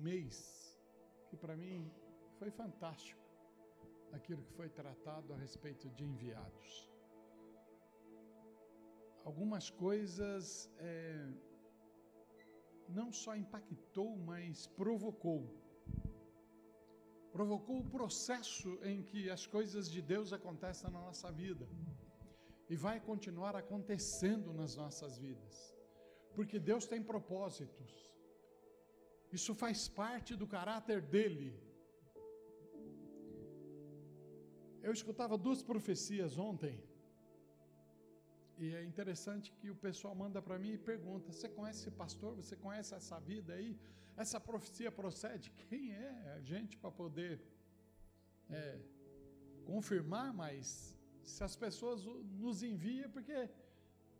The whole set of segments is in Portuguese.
mês que para mim foi fantástico aquilo que foi tratado a respeito de enviados. Algumas coisas é, não só impactou, mas provocou. Provocou o processo em que as coisas de Deus acontecem na nossa vida e vai continuar acontecendo nas nossas vidas, porque Deus tem propósitos. Isso faz parte do caráter dele. Eu escutava duas profecias ontem. E é interessante que o pessoal manda para mim e pergunta: Você conhece esse pastor? Você conhece essa vida aí? Essa profecia procede? Quem é a gente para poder é, confirmar? Mas se as pessoas nos enviam, porque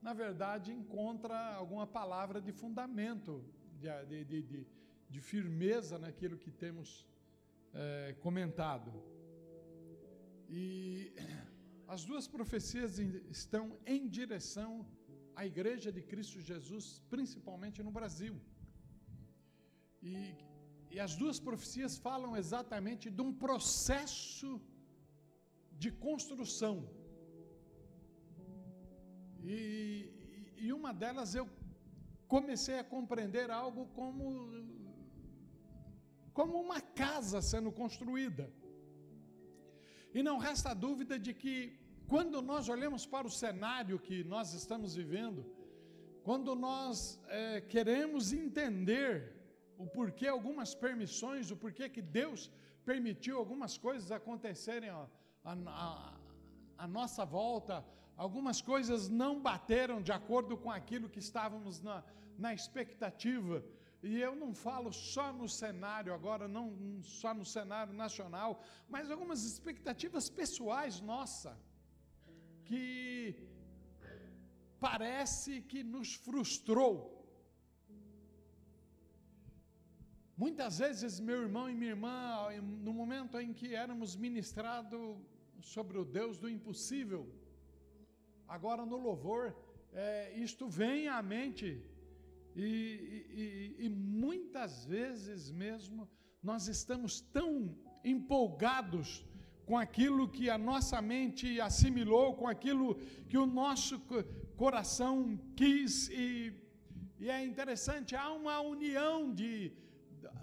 na verdade encontra alguma palavra de fundamento, de, de, de, de firmeza naquilo que temos é, comentado. E as duas profecias estão em direção à Igreja de Cristo Jesus, principalmente no Brasil. E, e as duas profecias falam exatamente de um processo de construção. E, e uma delas eu comecei a compreender algo como, como uma casa sendo construída. E não resta dúvida de que, quando nós olhamos para o cenário que nós estamos vivendo, quando nós é, queremos entender o porquê algumas permissões, o porquê que Deus permitiu algumas coisas acontecerem a nossa volta, algumas coisas não bateram de acordo com aquilo que estávamos na, na expectativa. E eu não falo só no cenário agora, não só no cenário nacional, mas algumas expectativas pessoais nossa que parece que nos frustrou. Muitas vezes, meu irmão e minha irmã, no momento em que éramos ministrados sobre o Deus do impossível, agora no louvor, é, isto vem à mente e, e, e muitas vezes mesmo nós estamos tão empolgados com aquilo que a nossa mente assimilou, com aquilo que o nosso coração quis, e, e é interessante, há uma união de,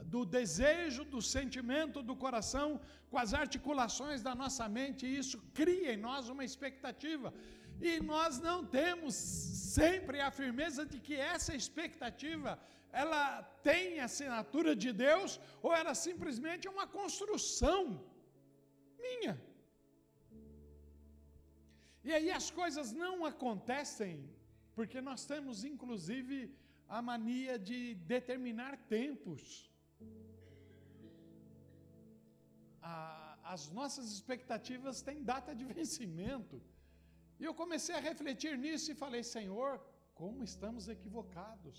do desejo, do sentimento do coração com as articulações da nossa mente, e isso cria em nós uma expectativa. E nós não temos sempre a firmeza de que essa expectativa ela tem assinatura de Deus ou ela simplesmente é uma construção minha. E aí as coisas não acontecem porque nós temos inclusive a mania de determinar tempos. as nossas expectativas têm data de vencimento. E eu comecei a refletir nisso e falei: Senhor, como estamos equivocados.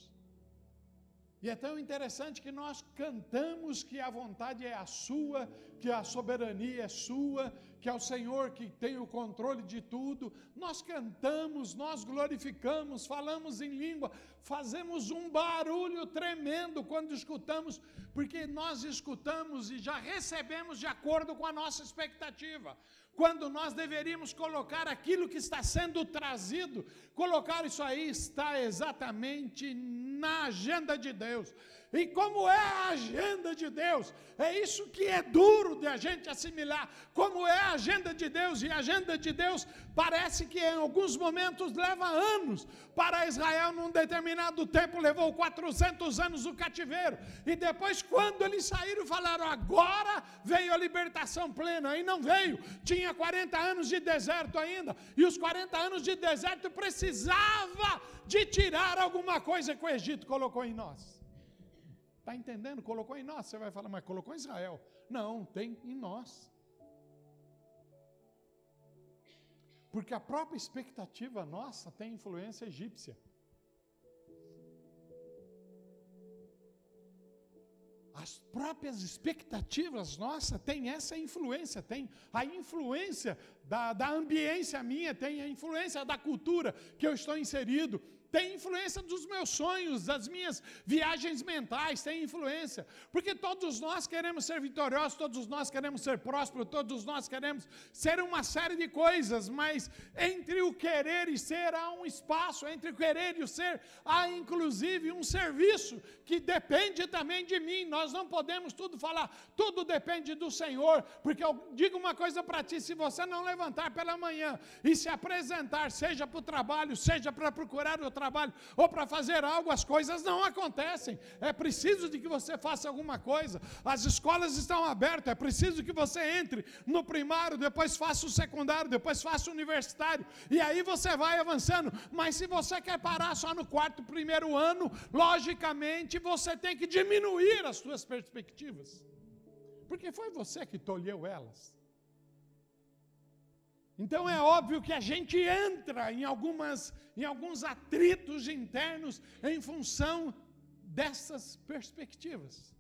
E é tão interessante que nós cantamos que a vontade é a sua, que a soberania é sua, que é o Senhor que tem o controle de tudo. Nós cantamos, nós glorificamos, falamos em língua, fazemos um barulho tremendo quando escutamos, porque nós escutamos e já recebemos de acordo com a nossa expectativa quando nós deveríamos colocar aquilo que está sendo trazido, colocar isso aí está exatamente na agenda de Deus. E como é a agenda de Deus? É isso que é duro de a gente assimilar. Como é a agenda de Deus? E a agenda de Deus parece que em alguns momentos leva anos. Para Israel, num determinado tempo, levou 400 anos o cativeiro. E depois, quando eles saíram, falaram: agora veio a libertação plena. E não veio. Tinha 40 anos de deserto ainda. E os 40 anos de deserto precisava de tirar alguma coisa que o Egito colocou em nós. Está entendendo? Colocou em nós. Você vai falar, mas colocou em Israel. Não, tem em nós. Porque a própria expectativa nossa tem influência egípcia. As próprias expectativas nossas têm essa influência, tem a influência da, da ambiência minha, tem a influência da cultura que eu estou inserido, tem influência dos meus sonhos, das minhas viagens mentais, tem influência. Porque todos nós queremos ser vitoriosos, todos nós queremos ser prósperos, todos nós queremos ser uma série de coisas, mas entre o querer e ser há um espaço, entre o querer e o ser há inclusive um serviço que depende também de mim. Nós não podemos tudo falar, tudo depende do Senhor, porque eu digo uma coisa para ti: se você não levantar pela manhã e se apresentar, seja para o trabalho, seja para procurar o trabalho ou para fazer algo, as coisas não acontecem. É preciso de que você faça alguma coisa. As escolas estão abertas, é preciso que você entre no primário, depois faça o secundário, depois faça o universitário, e aí você vai avançando. Mas se você quer parar só no quarto, primeiro ano, logicamente você tem que diminuir as suas perspectivas. Porque foi você que tolheu elas. Então é óbvio que a gente entra em, algumas, em alguns atritos internos em função dessas perspectivas.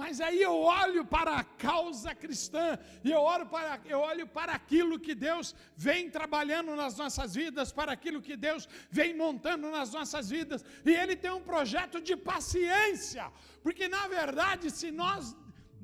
Mas aí eu olho para a causa cristã e eu olho para, eu olho para aquilo que Deus vem trabalhando nas nossas vidas, para aquilo que Deus vem montando nas nossas vidas, e Ele tem um projeto de paciência, porque na verdade, se nós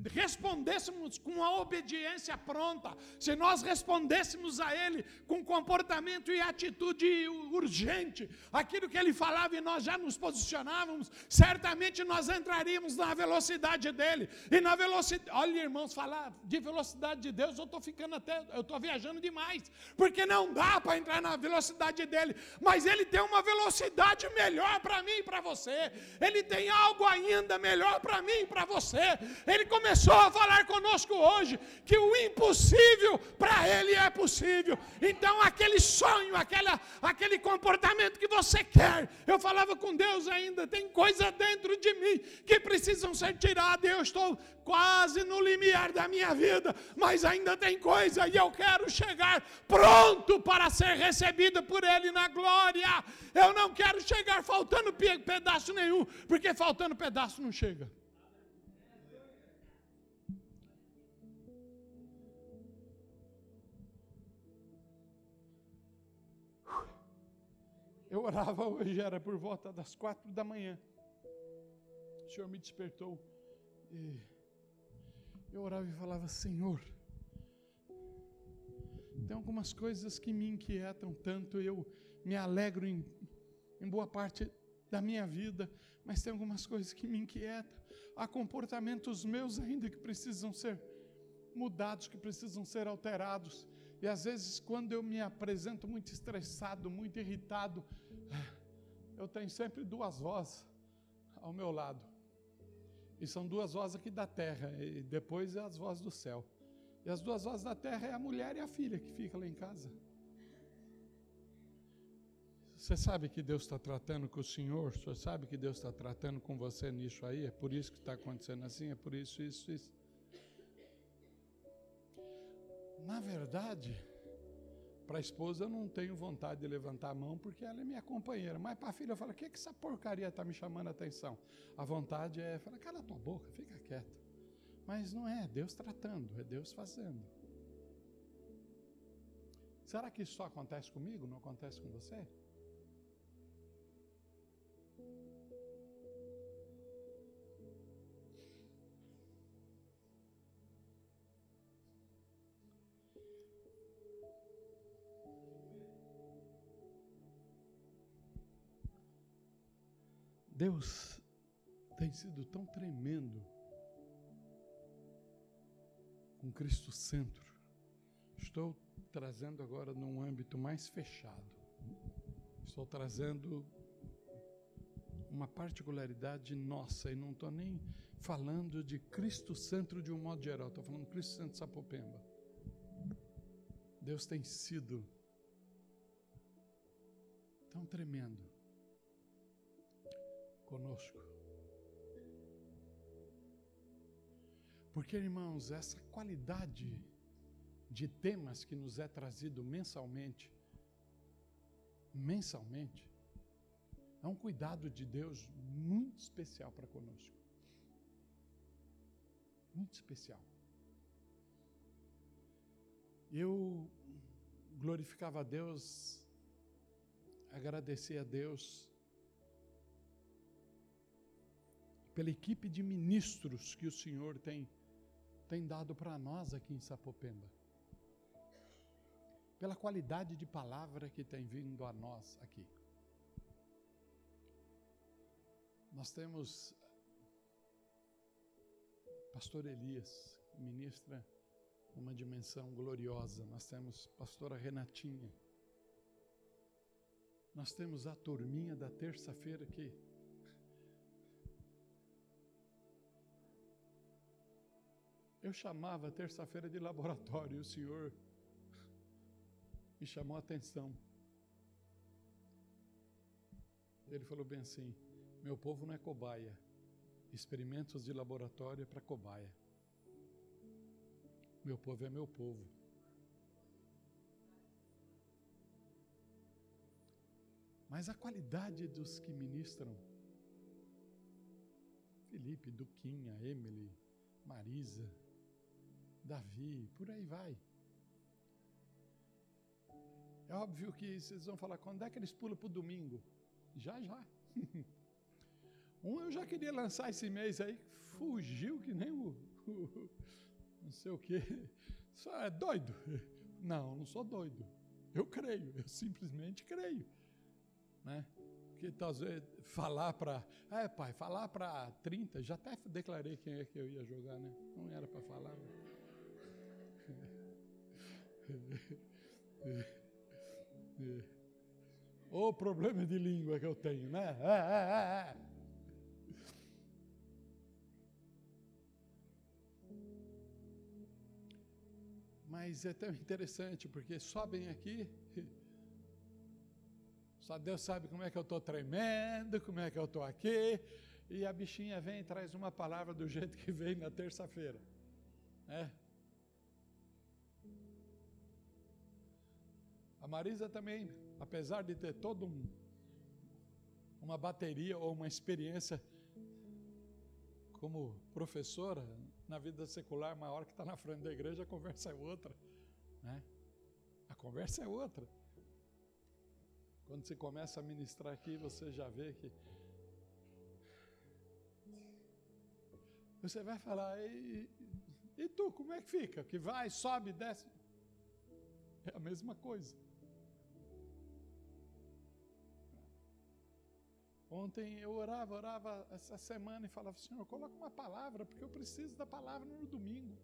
respondêssemos com a obediência pronta, se nós respondêssemos a Ele com comportamento e atitude urgente, aquilo que Ele falava e nós já nos posicionávamos, certamente nós entraríamos na velocidade dele. E na velocidade, olha irmãos, falar de velocidade de Deus, eu estou ficando até, eu estou viajando demais, porque não dá para entrar na velocidade dele, mas Ele tem uma velocidade melhor para mim e para você, Ele tem algo ainda melhor para mim e para você. Ele começou começou a falar conosco hoje que o impossível para Ele é possível. Então, aquele sonho, aquela, aquele comportamento que você quer, eu falava com Deus ainda, tem coisa dentro de mim que precisam ser tiradas. Eu estou quase no limiar da minha vida, mas ainda tem coisa e eu quero chegar pronto para ser recebido por Ele na glória. Eu não quero chegar faltando pedaço nenhum, porque faltando pedaço não chega. Eu orava hoje, era por volta das quatro da manhã. O Senhor me despertou. E eu orava e falava: Senhor, tem algumas coisas que me inquietam tanto. Eu me alegro em, em boa parte da minha vida, mas tem algumas coisas que me inquietam. Há comportamentos meus ainda que precisam ser mudados, que precisam ser alterados. E às vezes, quando eu me apresento muito estressado, muito irritado, eu tenho sempre duas vozes ao meu lado. E são duas vozes aqui da terra, e depois é as vozes do céu. E as duas vozes da terra é a mulher e a filha que fica lá em casa. Você sabe que Deus está tratando com o Senhor? Você sabe que Deus está tratando com você nisso aí? É por isso que está acontecendo assim? É por isso, isso, isso. Na verdade, para a esposa eu não tenho vontade de levantar a mão porque ela é minha companheira. Mas para a filha eu falo, o que, é que essa porcaria está me chamando a atenção? A vontade é falar, cala tua boca, fica quieto. Mas não é Deus tratando, é Deus fazendo. Será que isso só acontece comigo? Não acontece com você? Deus tem sido tão tremendo com Cristo Centro. Estou trazendo agora num âmbito mais fechado. Estou trazendo uma particularidade nossa e não estou nem falando de Cristo Centro de um modo geral, estou falando Cristo Centro Sapopemba. Deus tem sido tão tremendo conosco. Porque, irmãos, essa qualidade de temas que nos é trazido mensalmente, mensalmente, é um cuidado de Deus muito especial para conosco. Muito especial. Eu glorificava a Deus agradecer a Deus pela equipe de ministros que o Senhor tem, tem dado para nós aqui em Sapopemba. Pela qualidade de palavra que tem vindo a nós aqui. Nós temos Pastor Elias, ministra numa dimensão gloriosa. Nós temos pastora Renatinha. Nós temos a turminha da terça-feira que Eu chamava terça-feira de laboratório e o senhor me chamou a atenção. Ele falou bem assim: Meu povo não é cobaia. Experimentos de laboratório é para cobaia. Meu povo é meu povo. Mas a qualidade dos que ministram Felipe, Duquinha, Emily, Marisa, Davi, por aí vai. É óbvio que vocês vão falar, quando é que eles pulam para o domingo? Já, já. um eu já queria lançar esse mês aí, fugiu que nem o, o não sei o quê. Só é doido. Não, não sou doido. Eu creio, eu simplesmente creio. Né? Porque vezes falar para. É, pai, falar para 30, já até declarei quem é que eu ia jogar, né? Não era para falar. Né? O problema de língua que eu tenho, né? É, é, é. Mas é tão interessante porque sobem aqui, só Deus sabe como é que eu estou tremendo, como é que eu estou aqui, e a bichinha vem e traz uma palavra do jeito que veio na terça-feira. Né? A Marisa também, apesar de ter todo um, uma bateria ou uma experiência como professora na vida secular, uma hora que está na frente da igreja, a conversa é outra. Né? A conversa é outra. Quando você começa a ministrar aqui, você já vê que. Você vai falar, e, e tu, como é que fica? Que vai, sobe, desce. É a mesma coisa. Ontem eu orava, orava essa semana e falava, Senhor, coloca uma palavra, porque eu preciso da palavra no domingo.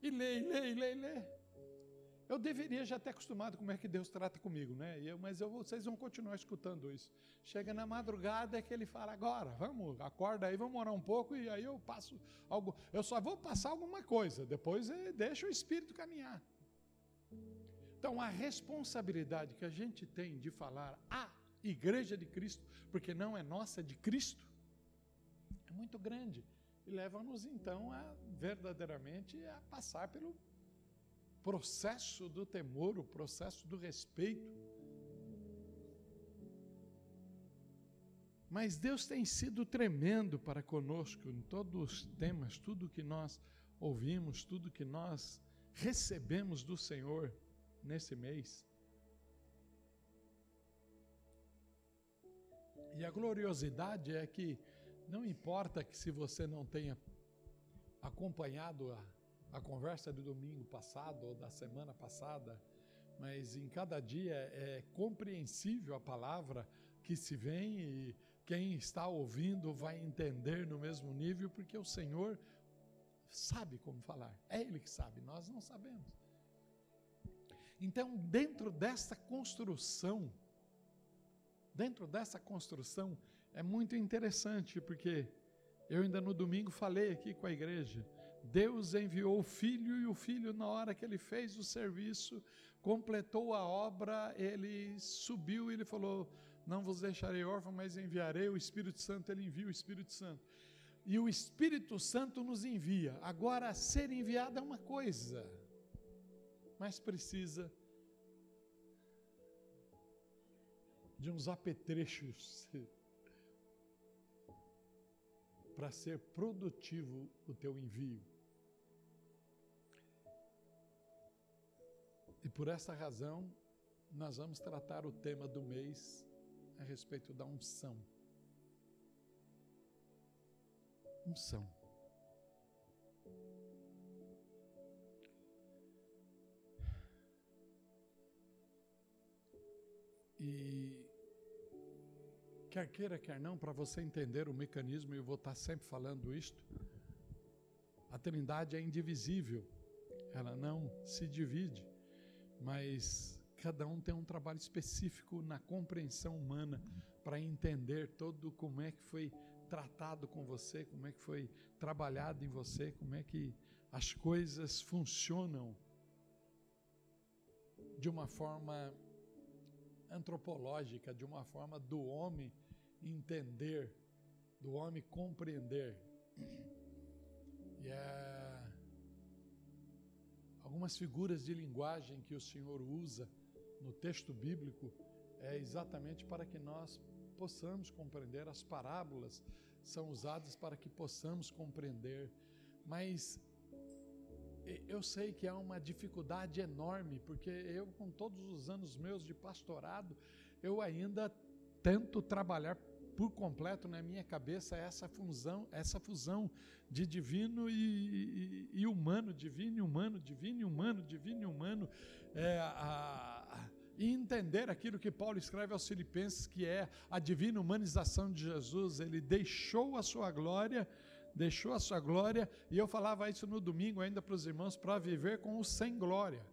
E lê, lê, lê, lê. Eu deveria já ter acostumado como é que Deus trata comigo, né? Mas eu, vocês vão continuar escutando isso. Chega na madrugada é que ele fala, agora, vamos, acorda aí, vamos orar um pouco e aí eu passo algo. Eu só vou passar alguma coisa, depois eh, deixa o Espírito caminhar. Então a responsabilidade que a gente tem de falar a igreja de Cristo, porque não é nossa, é de Cristo, é muito grande. E leva-nos então a verdadeiramente a passar pelo processo do temor, o processo do respeito. Mas Deus tem sido tremendo para conosco em todos os temas, tudo que nós ouvimos, tudo que nós recebemos do Senhor nesse mês. E a gloriosidade é que não importa que se você não tenha acompanhado a, a conversa do domingo passado ou da semana passada, mas em cada dia é compreensível a palavra que se vem e quem está ouvindo vai entender no mesmo nível, porque o Senhor sabe como falar. É Ele que sabe, nós não sabemos. Então, dentro desta construção, dentro dessa construção é muito interessante, porque eu ainda no domingo falei aqui com a igreja. Deus enviou o filho e o filho, na hora que ele fez o serviço, completou a obra, ele subiu e ele falou: Não vos deixarei órfão, mas enviarei o Espírito Santo. Ele envia o Espírito Santo. E o Espírito Santo nos envia. Agora, ser enviado é uma coisa, mas precisa de uns apetrechos para ser produtivo o teu envio. E por essa razão, nós vamos tratar o tema do mês a respeito da unção. Unção. E quer queira, quer não, para você entender o mecanismo, eu vou estar sempre falando isto, a Trindade é indivisível, ela não se divide, mas cada um tem um trabalho específico na compreensão humana para entender todo como é que foi tratado com você, como é que foi trabalhado em você, como é que as coisas funcionam de uma forma antropológica, de uma forma do homem entender, do homem compreender. E é algumas figuras de linguagem que o Senhor usa no texto bíblico é exatamente para que nós possamos compreender. As parábolas são usadas para que possamos compreender. Mas eu sei que há uma dificuldade enorme, porque eu, com todos os anos meus de pastorado, eu ainda tento trabalhar por completo na minha cabeça essa fusão, essa fusão de divino e, e, e humano, divino e humano, divino e humano, divino e humano, é, a, e entender aquilo que Paulo escreve aos Filipenses, que é a divina humanização de Jesus. Ele deixou a sua glória deixou a sua glória, e eu falava isso no domingo ainda para os irmãos, para viver com o sem glória.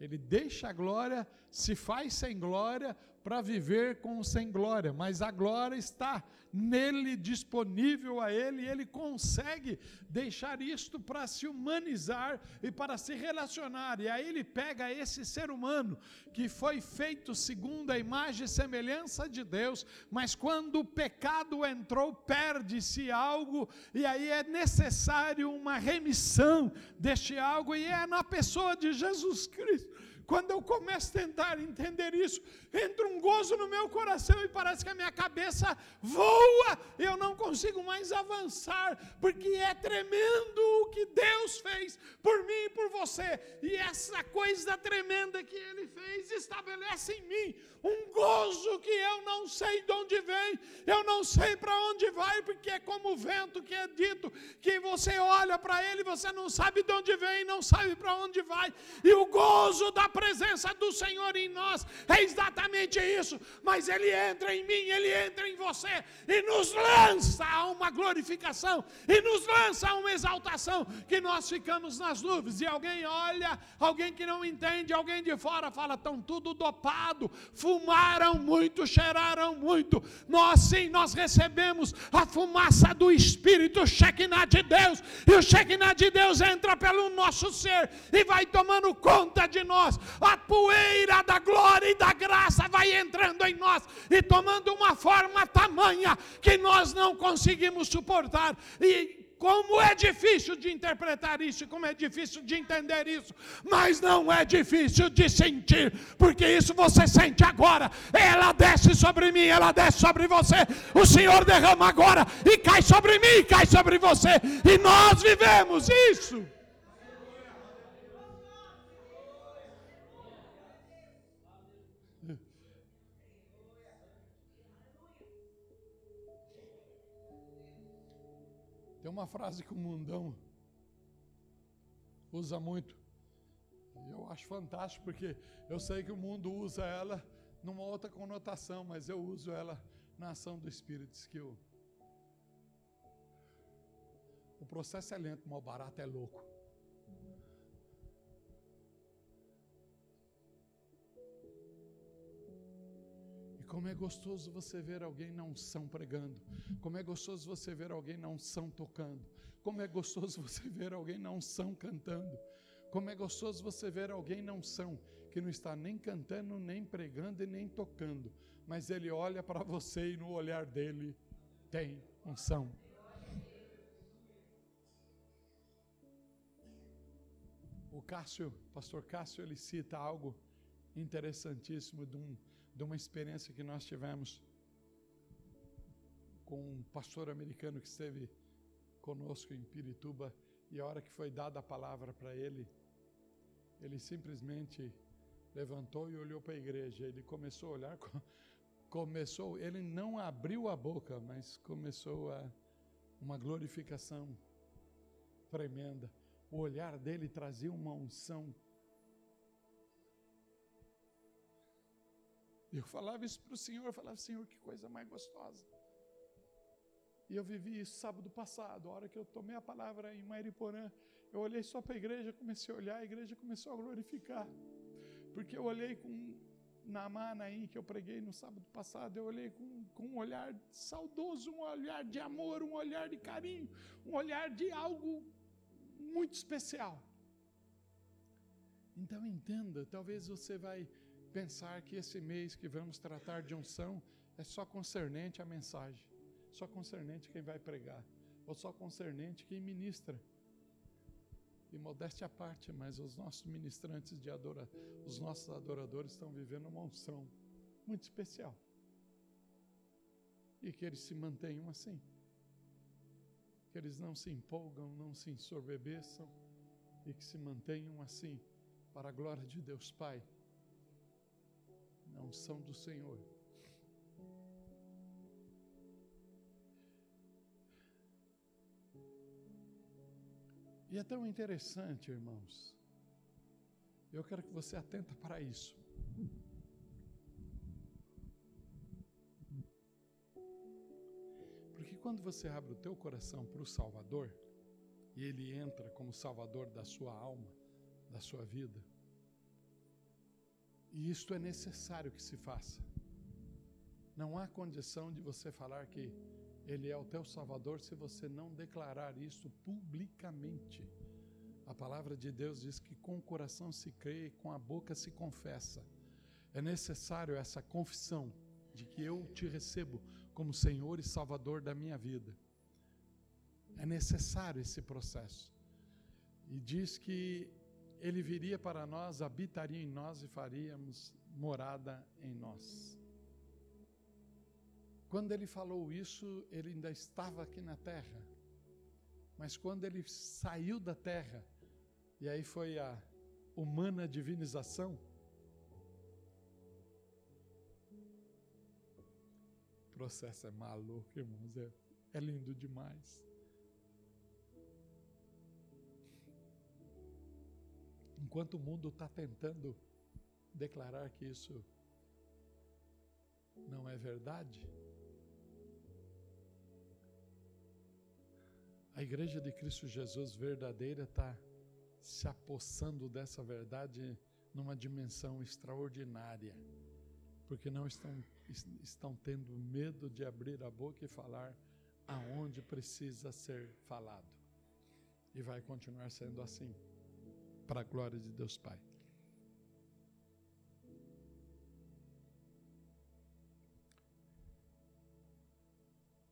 Ele deixa a glória, se faz sem glória, para viver com sem glória, mas a glória está nele, disponível a ele, e ele consegue deixar isto para se humanizar e para se relacionar. E aí ele pega esse ser humano que foi feito segundo a imagem e semelhança de Deus, mas quando o pecado entrou, perde-se algo, e aí é necessário uma remissão deste algo, e é na pessoa de Jesus Cristo quando eu começo a tentar entender isso, entra um gozo no meu coração e parece que a minha cabeça voa, eu não consigo mais avançar, porque é tremendo o que Deus fez por mim e por você, e essa coisa tremenda que Ele fez estabelece em mim um gozo que eu não sei de onde vem, eu não sei para onde vai, porque é como o vento que é dito, que você olha para ele, você não sabe de onde vem, não sabe para onde vai, e o gozo da presença do Senhor em nós é exatamente isso. Mas Ele entra em mim, Ele entra em você e nos lança a uma glorificação e nos lança a uma exaltação que nós ficamos nas nuvens. E alguém olha, alguém que não entende, alguém de fora fala: estão tudo dopado, fumaram muito, cheiraram muito. Nós sim, nós recebemos a fumaça do Espírito, o Shekinah de Deus, e o Shekinah de Deus entra pelo nosso ser e vai tomando conta de nós a poeira da glória e da graça vai entrando em nós e tomando uma forma tamanha que nós não conseguimos suportar. E como é difícil de interpretar isso, como é difícil de entender isso, mas não é difícil de sentir, porque isso você sente agora. Ela desce sobre mim, ela desce sobre você. O Senhor derrama agora e cai sobre mim, cai sobre você, e nós vivemos isso. Uma frase que o mundão usa muito. Eu acho fantástico porque eu sei que o mundo usa ela numa outra conotação, mas eu uso ela na ação do Espírito. Diz que o, o processo é lento, mas o barato é louco. Como é gostoso você ver alguém não são pregando. Como é gostoso você ver alguém não são tocando. Como é gostoso você ver alguém não são cantando. Como é gostoso você ver alguém não são que não está nem cantando, nem pregando e nem tocando, mas ele olha para você e no olhar dele tem unção. O Cássio, pastor Cássio, ele cita algo interessantíssimo de um de uma experiência que nós tivemos com um pastor americano que esteve conosco em Pirituba e a hora que foi dada a palavra para ele, ele simplesmente levantou e olhou para a igreja. Ele começou a olhar, começou, ele não abriu a boca, mas começou a uma glorificação tremenda. O olhar dele trazia uma unção. Eu falava isso para o Senhor, eu falava, Senhor, que coisa mais gostosa. E eu vivi isso sábado passado, a hora que eu tomei a palavra em Mairiporã, eu olhei só para a igreja, comecei a olhar, a igreja começou a glorificar. Porque eu olhei com na Manaim que eu preguei no sábado passado, eu olhei com, com um olhar saudoso, um olhar de amor, um olhar de carinho, um olhar de algo muito especial. Então entenda, talvez você vai pensar que esse mês que vamos tratar de unção é só concernente a mensagem, só concernente quem vai pregar, ou só concernente quem ministra. E modéstia à parte, mas os nossos ministrantes de adoração, os nossos adoradores estão vivendo uma unção muito especial. E que eles se mantenham assim. Que eles não se empolgam, não se ensorbebeçam e que se mantenham assim para a glória de Deus Pai. Na unção do Senhor. E é tão interessante, irmãos. Eu quero que você atenta para isso. Porque quando você abre o teu coração para o Salvador, e ele entra como Salvador da sua alma, da sua vida, e isto é necessário que se faça. Não há condição de você falar que ele é o teu Salvador se você não declarar isso publicamente. A palavra de Deus diz que com o coração se crê e com a boca se confessa. É necessário essa confissão de que eu te recebo como Senhor e Salvador da minha vida. É necessário esse processo. E diz que ele viria para nós, habitaria em nós e faríamos morada em nós. Quando ele falou isso, ele ainda estava aqui na terra. Mas quando ele saiu da terra, e aí foi a humana divinização, o processo é maluco, irmãos, é, é lindo demais. Enquanto o mundo está tentando declarar que isso não é verdade, A igreja de Cristo Jesus verdadeira está se apossando dessa verdade numa dimensão extraordinária, porque não estão, estão tendo medo de abrir a boca e falar aonde precisa ser falado. E vai continuar sendo assim, para a glória de Deus Pai.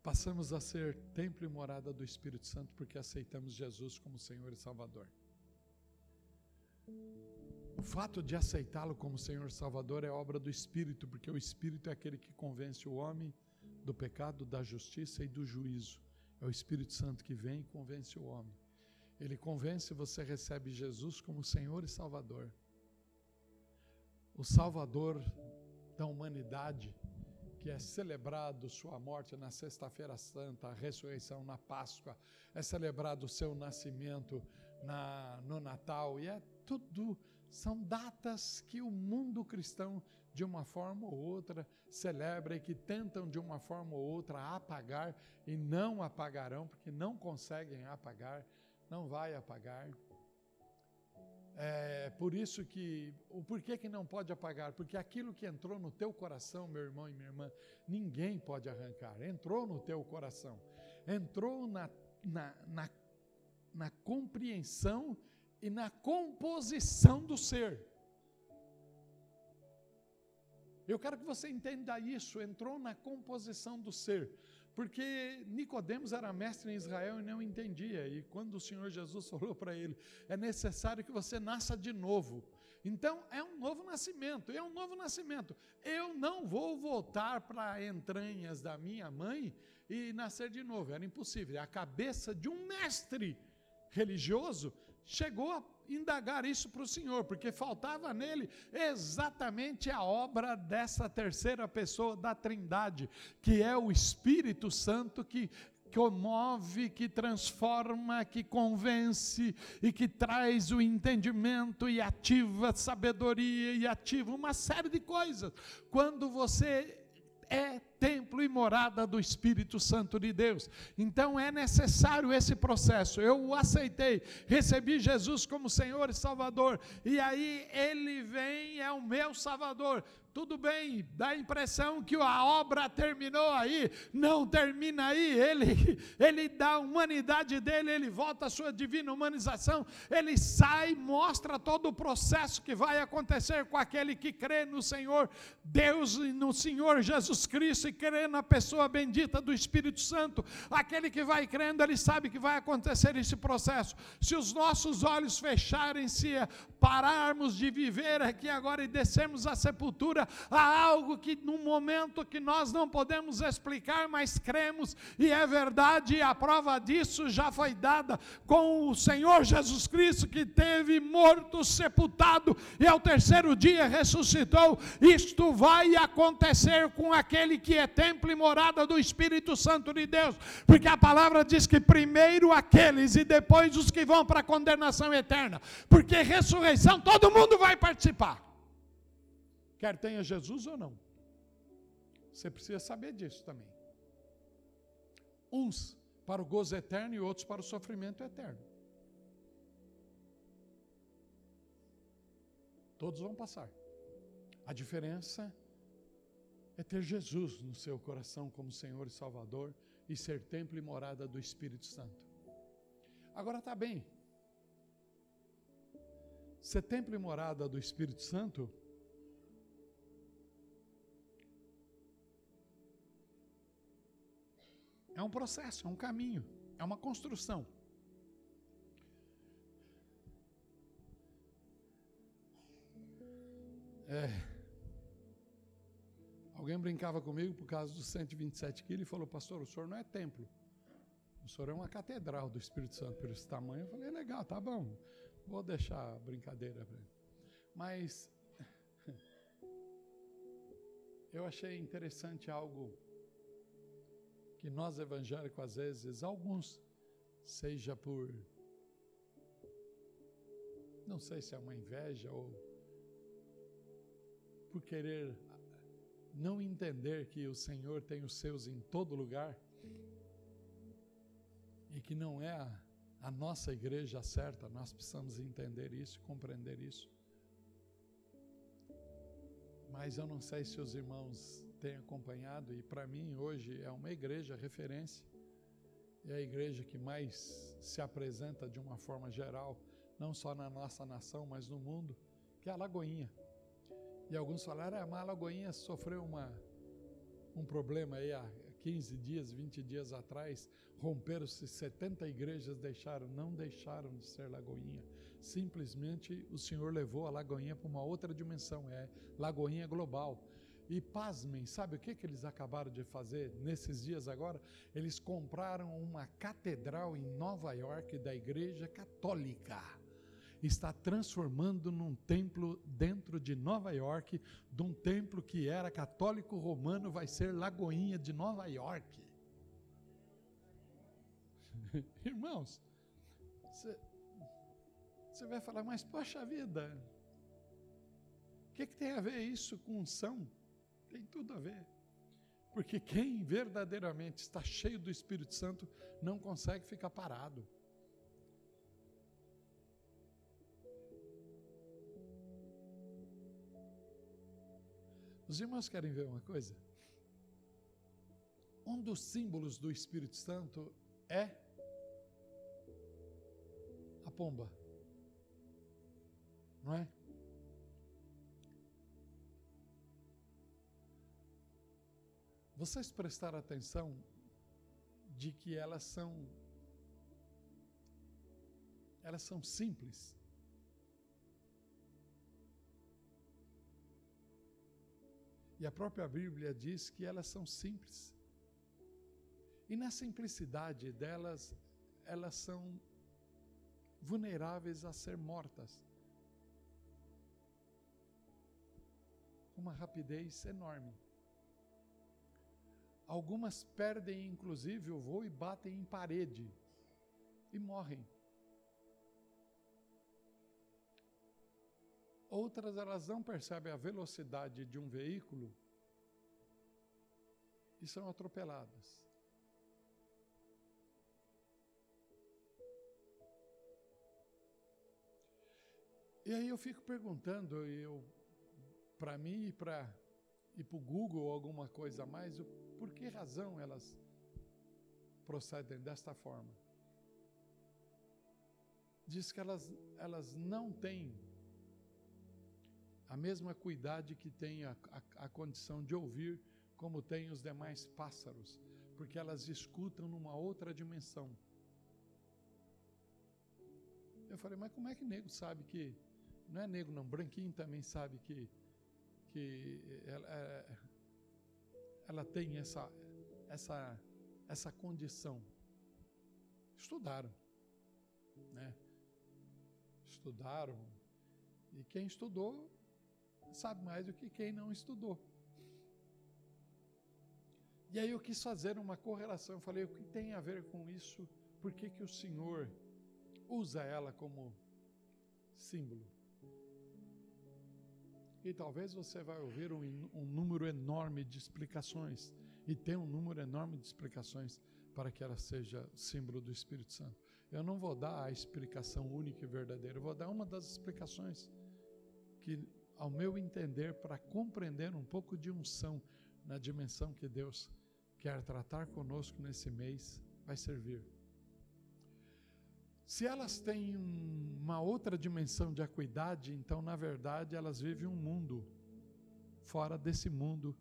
Passamos a ser templo e morada do Espírito Santo porque aceitamos Jesus como Senhor e Salvador. O fato de aceitá-lo como Senhor e Salvador é obra do Espírito, porque o Espírito é aquele que convence o homem do pecado, da justiça e do juízo. É o Espírito Santo que vem e convence o homem. Ele convence, você recebe Jesus como Senhor e Salvador. O Salvador da humanidade que é celebrado sua morte na Sexta-feira Santa, a ressurreição na Páscoa, é celebrado o seu nascimento na, no Natal, e é tudo, são datas que o mundo cristão, de uma forma ou outra, celebra e que tentam de uma forma ou outra apagar e não apagarão, porque não conseguem apagar, não vai apagar. É por isso que, o porquê que não pode apagar? Porque aquilo que entrou no teu coração, meu irmão e minha irmã, ninguém pode arrancar. Entrou no teu coração, entrou na, na, na, na compreensão e na composição do ser. Eu quero que você entenda isso, entrou na composição do ser. Porque Nicodemos era mestre em Israel e não entendia. E quando o Senhor Jesus falou para ele, é necessário que você nasça de novo. Então é um novo nascimento, é um novo nascimento. Eu não vou voltar para entranhas da minha mãe e nascer de novo. Era impossível. A cabeça de um mestre religioso chegou indagar isso para o Senhor, porque faltava nele exatamente a obra dessa terceira pessoa da Trindade, que é o Espírito Santo que comove, que transforma, que convence e que traz o entendimento e ativa sabedoria e ativa uma série de coisas. Quando você é templo e morada do Espírito Santo de Deus. Então é necessário esse processo. Eu o aceitei, recebi Jesus como Senhor e Salvador, e aí ele vem, é o meu Salvador tudo bem, dá a impressão que a obra terminou aí, não termina aí, ele, ele dá a humanidade dele, ele volta à sua divina humanização, ele sai, mostra todo o processo que vai acontecer com aquele que crê no Senhor Deus e no Senhor Jesus Cristo e crê na pessoa bendita do Espírito Santo, aquele que vai crendo, ele sabe que vai acontecer esse processo. Se os nossos olhos fecharem, se pararmos de viver aqui agora e descermos à sepultura, há algo que no momento que nós não podemos explicar, mas cremos e é verdade, e a prova disso já foi dada com o Senhor Jesus Cristo que teve morto, sepultado e ao terceiro dia ressuscitou. Isto vai acontecer com aquele que é templo e morada do Espírito Santo de Deus, porque a palavra diz que primeiro aqueles e depois os que vão para a condenação eterna, porque ressurreição todo mundo vai participar quer tenha Jesus ou não. Você precisa saber disso também. Uns para o gozo eterno e outros para o sofrimento eterno. Todos vão passar. A diferença é ter Jesus no seu coração como Senhor e Salvador e ser templo e morada do Espírito Santo. Agora está bem. Ser templo e morada do Espírito Santo É um processo, é um caminho, é uma construção. É. Alguém brincava comigo por causa dos 127 quilos e falou, pastor, o senhor não é templo. O senhor é uma catedral do Espírito Santo por esse tamanho. Eu falei, legal, tá bom. Vou deixar a brincadeira para ele. Mas eu achei interessante algo que nós evangélicos, às vezes, alguns, seja por. Não sei se é uma inveja ou por querer não entender que o Senhor tem os seus em todo lugar e que não é a, a nossa igreja certa, nós precisamos entender isso, compreender isso. Mas eu não sei se os irmãos tenho acompanhado e para mim hoje é uma igreja referência. É a igreja que mais se apresenta de uma forma geral, não só na nossa nação, mas no mundo, que é a Lagoinha. E alguns falaram, ah, a Lagoinha sofreu uma, um problema aí há 15 dias, 20 dias atrás, romperam-se 70 igrejas, deixaram, não deixaram de ser Lagoinha. Simplesmente o Senhor levou a Lagoinha para uma outra dimensão, é Lagoinha global. E pasmem, sabe o que, que eles acabaram de fazer nesses dias agora? Eles compraram uma catedral em Nova York da Igreja Católica. Está transformando num templo dentro de Nova York, de um templo que era católico romano, vai ser Lagoinha de Nova York. Irmãos, você vai falar, mas poxa vida, o que, que tem a ver isso com unção? Tem tudo a ver. Porque quem verdadeiramente está cheio do Espírito Santo não consegue ficar parado. Os irmãos querem ver uma coisa? Um dos símbolos do Espírito Santo é a pomba. Não é? Vocês prestaram atenção de que elas são elas são simples. E a própria Bíblia diz que elas são simples. E na simplicidade delas, elas são vulneráveis a ser mortas. Com uma rapidez enorme. Algumas perdem, inclusive, o voo e batem em parede e morrem. Outras, elas não percebem a velocidade de um veículo e são atropeladas. E aí eu fico perguntando, eu, para mim e para e para o Google alguma coisa a mais, por que razão elas procedem desta forma? Diz que elas, elas não têm a mesma cuidade que tem a, a, a condição de ouvir, como tem os demais pássaros, porque elas escutam numa outra dimensão. Eu falei, mas como é que nego sabe que. Não é nego, não, branquinho também sabe que, que ela, é, ela tem essa, essa, essa condição. Estudaram, né? Estudaram. E quem estudou sabe mais do que quem não estudou. E aí eu quis fazer uma correlação. Eu falei, o que tem a ver com isso? Por que, que o Senhor usa ela como símbolo? E talvez você vai ouvir um, um número enorme de explicações. E tem um número enorme de explicações para que ela seja símbolo do Espírito Santo. Eu não vou dar a explicação única e verdadeira, eu vou dar uma das explicações que ao meu entender, para compreender um pouco de unção na dimensão que Deus quer tratar conosco nesse mês, vai servir. Se elas têm uma outra dimensão de acuidade, então, na verdade, elas vivem um mundo fora desse mundo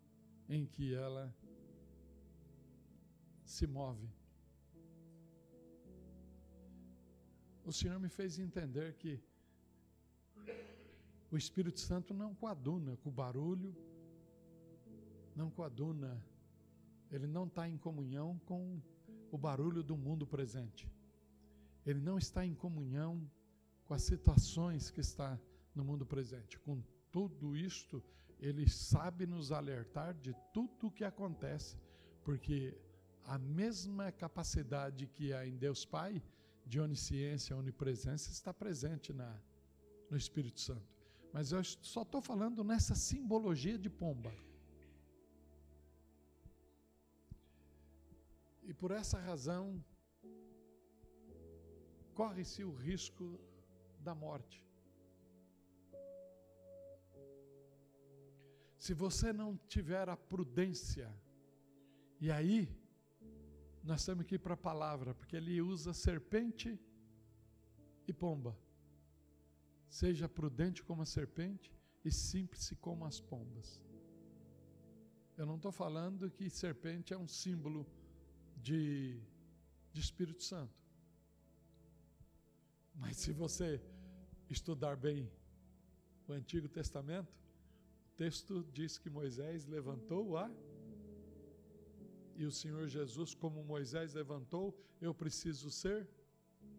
em que ela se move. O Senhor me fez entender que o Espírito Santo não coaduna com o barulho, não coaduna, ele não está em comunhão com o barulho do mundo presente. Ele não está em comunhão com as situações que está no mundo presente. Com tudo isto, ele sabe nos alertar de tudo o que acontece, porque a mesma capacidade que há em Deus Pai, de onisciência, onipresença, está presente na, no Espírito Santo. Mas eu só estou falando nessa simbologia de pomba. E por essa razão, corre-se o risco da morte. Se você não tiver a prudência, e aí nós temos que ir para a palavra, porque ele usa serpente e pomba. Seja prudente como a serpente e simples como as pombas. Eu não estou falando que serpente é um símbolo de, de Espírito Santo. Mas se você estudar bem o Antigo Testamento, o texto diz que Moisés levantou a. E o Senhor Jesus, como Moisés levantou, eu preciso ser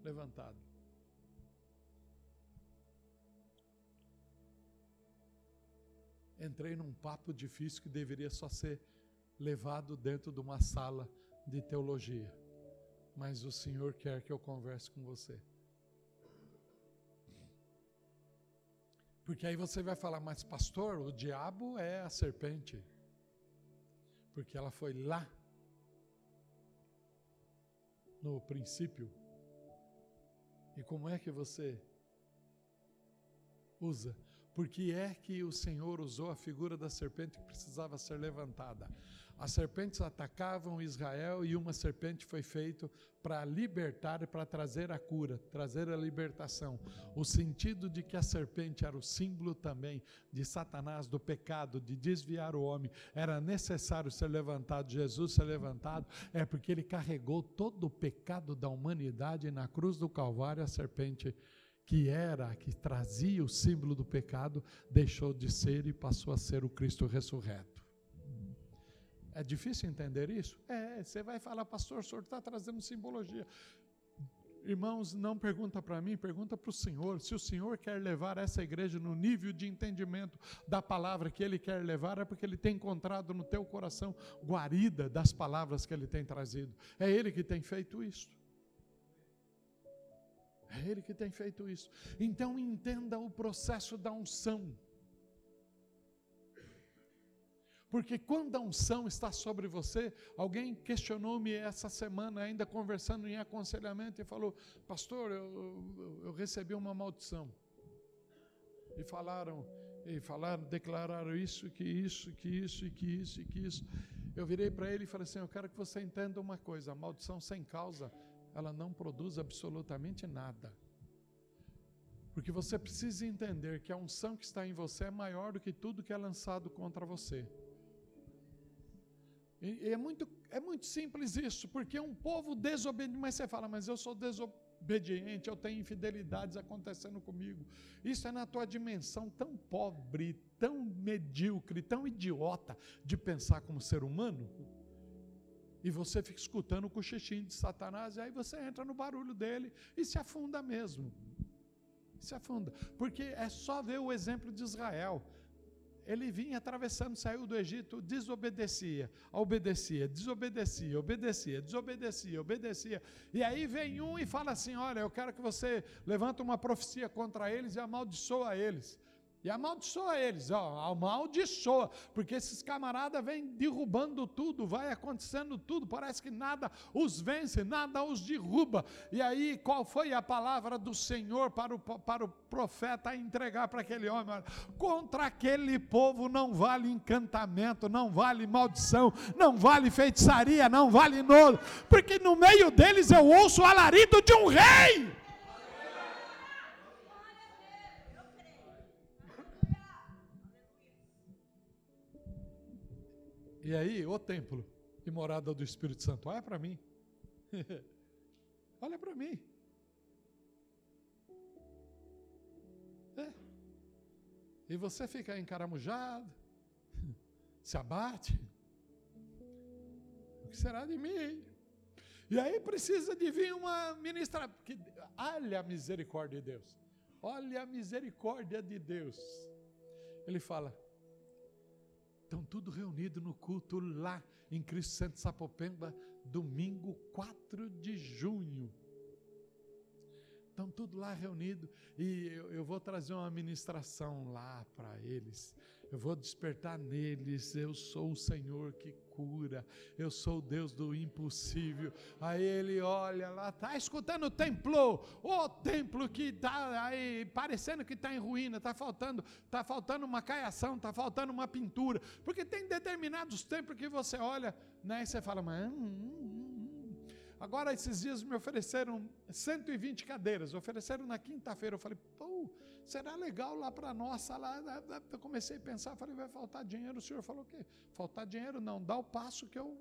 levantado. entrei num papo difícil que deveria só ser levado dentro de uma sala de teologia. Mas o Senhor quer que eu converse com você. Porque aí você vai falar, mas pastor, o diabo é a serpente. Porque ela foi lá no princípio. E como é que você usa? Por que é que o Senhor usou a figura da serpente que precisava ser levantada? As serpentes atacavam Israel e uma serpente foi feita para libertar e para trazer a cura, trazer a libertação. O sentido de que a serpente era o símbolo também de Satanás, do pecado, de desviar o homem, era necessário ser levantado, Jesus ser levantado, é porque ele carregou todo o pecado da humanidade na cruz do Calvário a serpente que era, que trazia o símbolo do pecado, deixou de ser e passou a ser o Cristo ressurreto. É difícil entender isso? É, você vai falar, pastor, o senhor está trazendo simbologia. Irmãos, não pergunta para mim, pergunta para o Senhor. Se o Senhor quer levar essa igreja no nível de entendimento da palavra que Ele quer levar, é porque Ele tem encontrado no teu coração guarida das palavras que Ele tem trazido. É Ele que tem feito isso. É Ele que tem feito isso. Então entenda o processo da unção. Porque quando a unção está sobre você, alguém questionou-me essa semana, ainda conversando em aconselhamento, e falou: Pastor, eu, eu, eu recebi uma maldição. E falaram, e falaram, declararam isso, que isso, que isso, e que isso, e que isso. Eu virei para ele e falei assim: Eu quero que você entenda uma coisa: a maldição sem causa, ela não produz absolutamente nada. Porque você precisa entender que a unção que está em você é maior do que tudo que é lançado contra você. E é muito, é muito simples isso, porque um povo desobediente, mas você fala, mas eu sou desobediente, eu tenho infidelidades acontecendo comigo. Isso é na tua dimensão tão pobre, tão medíocre, tão idiota de pensar como ser humano. E você fica escutando o cochichinho de Satanás, e aí você entra no barulho dele e se afunda mesmo. Se afunda. Porque é só ver o exemplo de Israel ele vinha atravessando, saiu do Egito, desobedecia, obedecia, desobedecia, obedecia, desobedecia, obedecia. E aí vem um e fala assim: Olha, eu quero que você levanta uma profecia contra eles e amaldiçoa eles. E amaldiçoa eles, ó, amaldiçoa, porque esses camaradas vêm derrubando tudo, vai acontecendo tudo, parece que nada os vence, nada os derruba. E aí, qual foi a palavra do Senhor para o, para o profeta entregar para aquele homem? Contra aquele povo não vale encantamento, não vale maldição, não vale feitiçaria, não vale nolo, porque no meio deles eu ouço o alarido de um rei. E aí, o templo e morada do Espírito Santo, olha para mim. olha para mim. É. E você fica encaramujado, se abate. O que será de mim? E aí precisa de vir uma ministra. Que, olha a misericórdia de Deus. Olha a misericórdia de Deus. Ele fala: Estão tudo reunido no culto lá em Cristo Santo Sapopemba, domingo 4 de junho. Estão tudo lá reunido e eu, eu vou trazer uma ministração lá para eles. Eu vou despertar neles. Eu sou o Senhor que cura. Eu sou o Deus do impossível. Aí ele olha lá, tá escutando o templo, o templo que está aí parecendo que está em ruína, está faltando, tá faltando uma caiação, está faltando uma pintura, porque tem determinados templos que você olha, né, e você fala, mas hum, hum, hum. Agora, esses dias me ofereceram 120 cadeiras, ofereceram na quinta-feira. Eu falei, pô, será legal lá para nós. Lá, eu comecei a pensar, falei, vai faltar dinheiro. O senhor falou o quê? Faltar dinheiro não, dá o passo que eu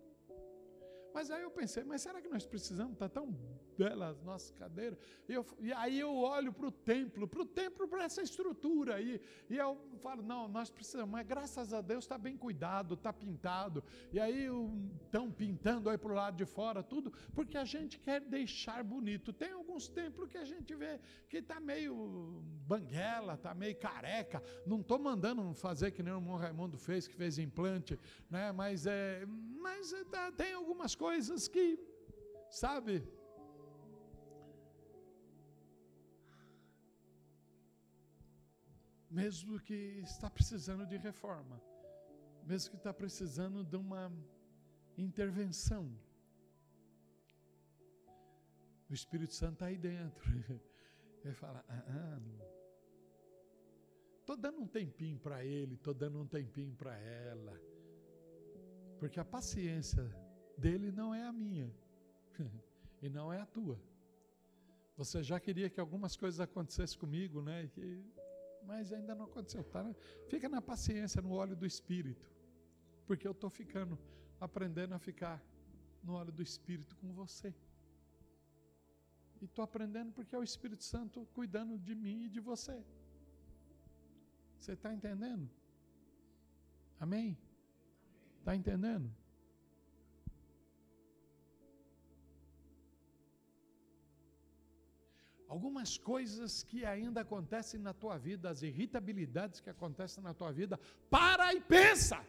mas aí eu pensei, mas será que nós precisamos? Está tão bela as nossas cadeiras. E, eu, e aí eu olho para o templo, para o templo, para essa estrutura aí. E eu falo, não, nós precisamos, mas graças a Deus está bem cuidado, está pintado. E aí estão pintando aí para o lado de fora, tudo, porque a gente quer deixar bonito. Tem alguns templos que a gente vê que está meio banguela, está meio careca. Não estou mandando fazer que nem o irmão Raimundo fez, que fez implante, né? mas, é, mas é, tá, tem algumas coisas que, sabe, mesmo que está precisando de reforma, mesmo que está precisando de uma intervenção. O Espírito Santo está aí dentro. Ele fala: ah, ah, estou dando um tempinho para ele, estou dando um tempinho para ela, porque a paciência dele não é a minha e não é a tua. Você já queria que algumas coisas acontecessem comigo, né? Que, mas ainda não aconteceu. Tá? Fica na paciência, no óleo do Espírito, porque eu estou ficando, aprendendo a ficar no óleo do Espírito com você. E estou aprendendo porque é o Espírito Santo cuidando de mim e de você. Você está entendendo? Amém? Está entendendo? Algumas coisas que ainda acontecem na tua vida, as irritabilidades que acontecem na tua vida, para e pensa.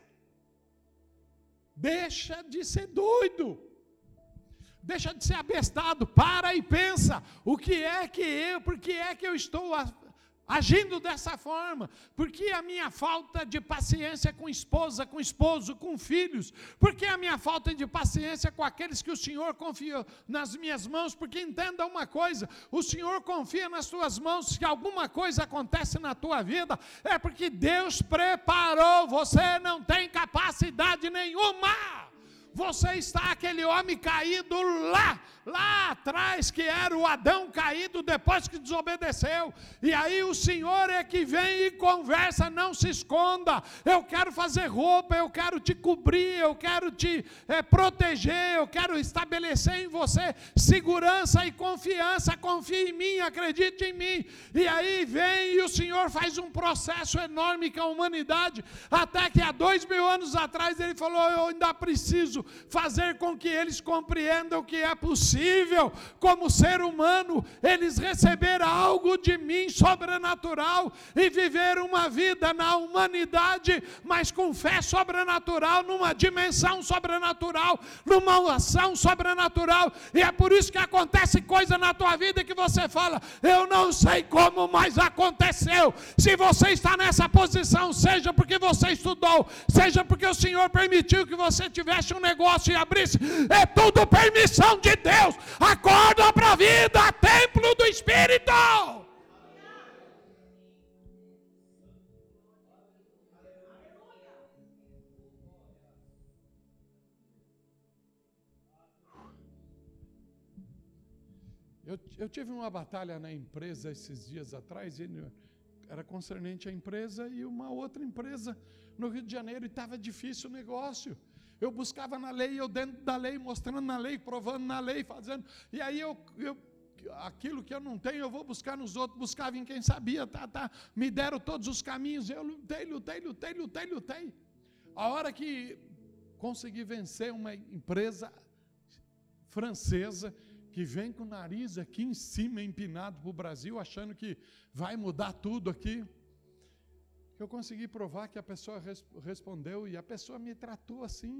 Deixa de ser doido. Deixa de ser abestado, para e pensa. O que é que eu, por que é que eu estou agindo dessa forma? Porque a minha falta de paciência com esposa, com esposo, com filhos? Porque a minha falta de paciência com aqueles que o Senhor confiou nas minhas mãos? Porque entenda uma coisa: o Senhor confia nas tuas mãos. Se alguma coisa acontece na tua vida, é porque Deus preparou. Você não tem capacidade nenhuma. Você está aquele homem caído lá lá atrás, que era o Adão caído depois que desobedeceu. E aí o Senhor é que vem e conversa, não se esconda. Eu quero fazer roupa, eu quero te cobrir, eu quero te é, proteger, eu quero estabelecer em você segurança e confiança. Confie em mim, acredite em mim. E aí vem e o Senhor faz um processo enorme com a humanidade, até que há dois mil anos atrás ele falou: Eu ainda preciso fazer com que eles compreendam que é possível como ser humano, eles receberam algo de mim sobrenatural e viver uma vida na humanidade, mas com fé sobrenatural, numa dimensão sobrenatural, numa ação sobrenatural. E é por isso que acontece coisa na tua vida que você fala: Eu não sei como, mas aconteceu. Se você está nessa posição, seja porque você estudou, seja porque o Senhor permitiu que você tivesse um negócio e abrisse, é tudo permissão de Deus. Acorda para a vida, templo do Espírito. Eu, eu, tive uma batalha na empresa esses dias atrás, era concernente à empresa e uma outra empresa no Rio de Janeiro, e estava difícil o negócio. Eu buscava na lei, eu dentro da lei, mostrando na lei, provando na lei, fazendo. E aí eu, eu aquilo que eu não tenho, eu vou buscar nos outros, buscava em quem sabia, tá, tá. Me deram todos os caminhos, eu lutei, lutei, lutei, lutei, lutei. A hora que consegui vencer uma empresa francesa que vem com o nariz aqui em cima empinado para o Brasil, achando que vai mudar tudo aqui que eu consegui provar que a pessoa res, respondeu e a pessoa me tratou assim,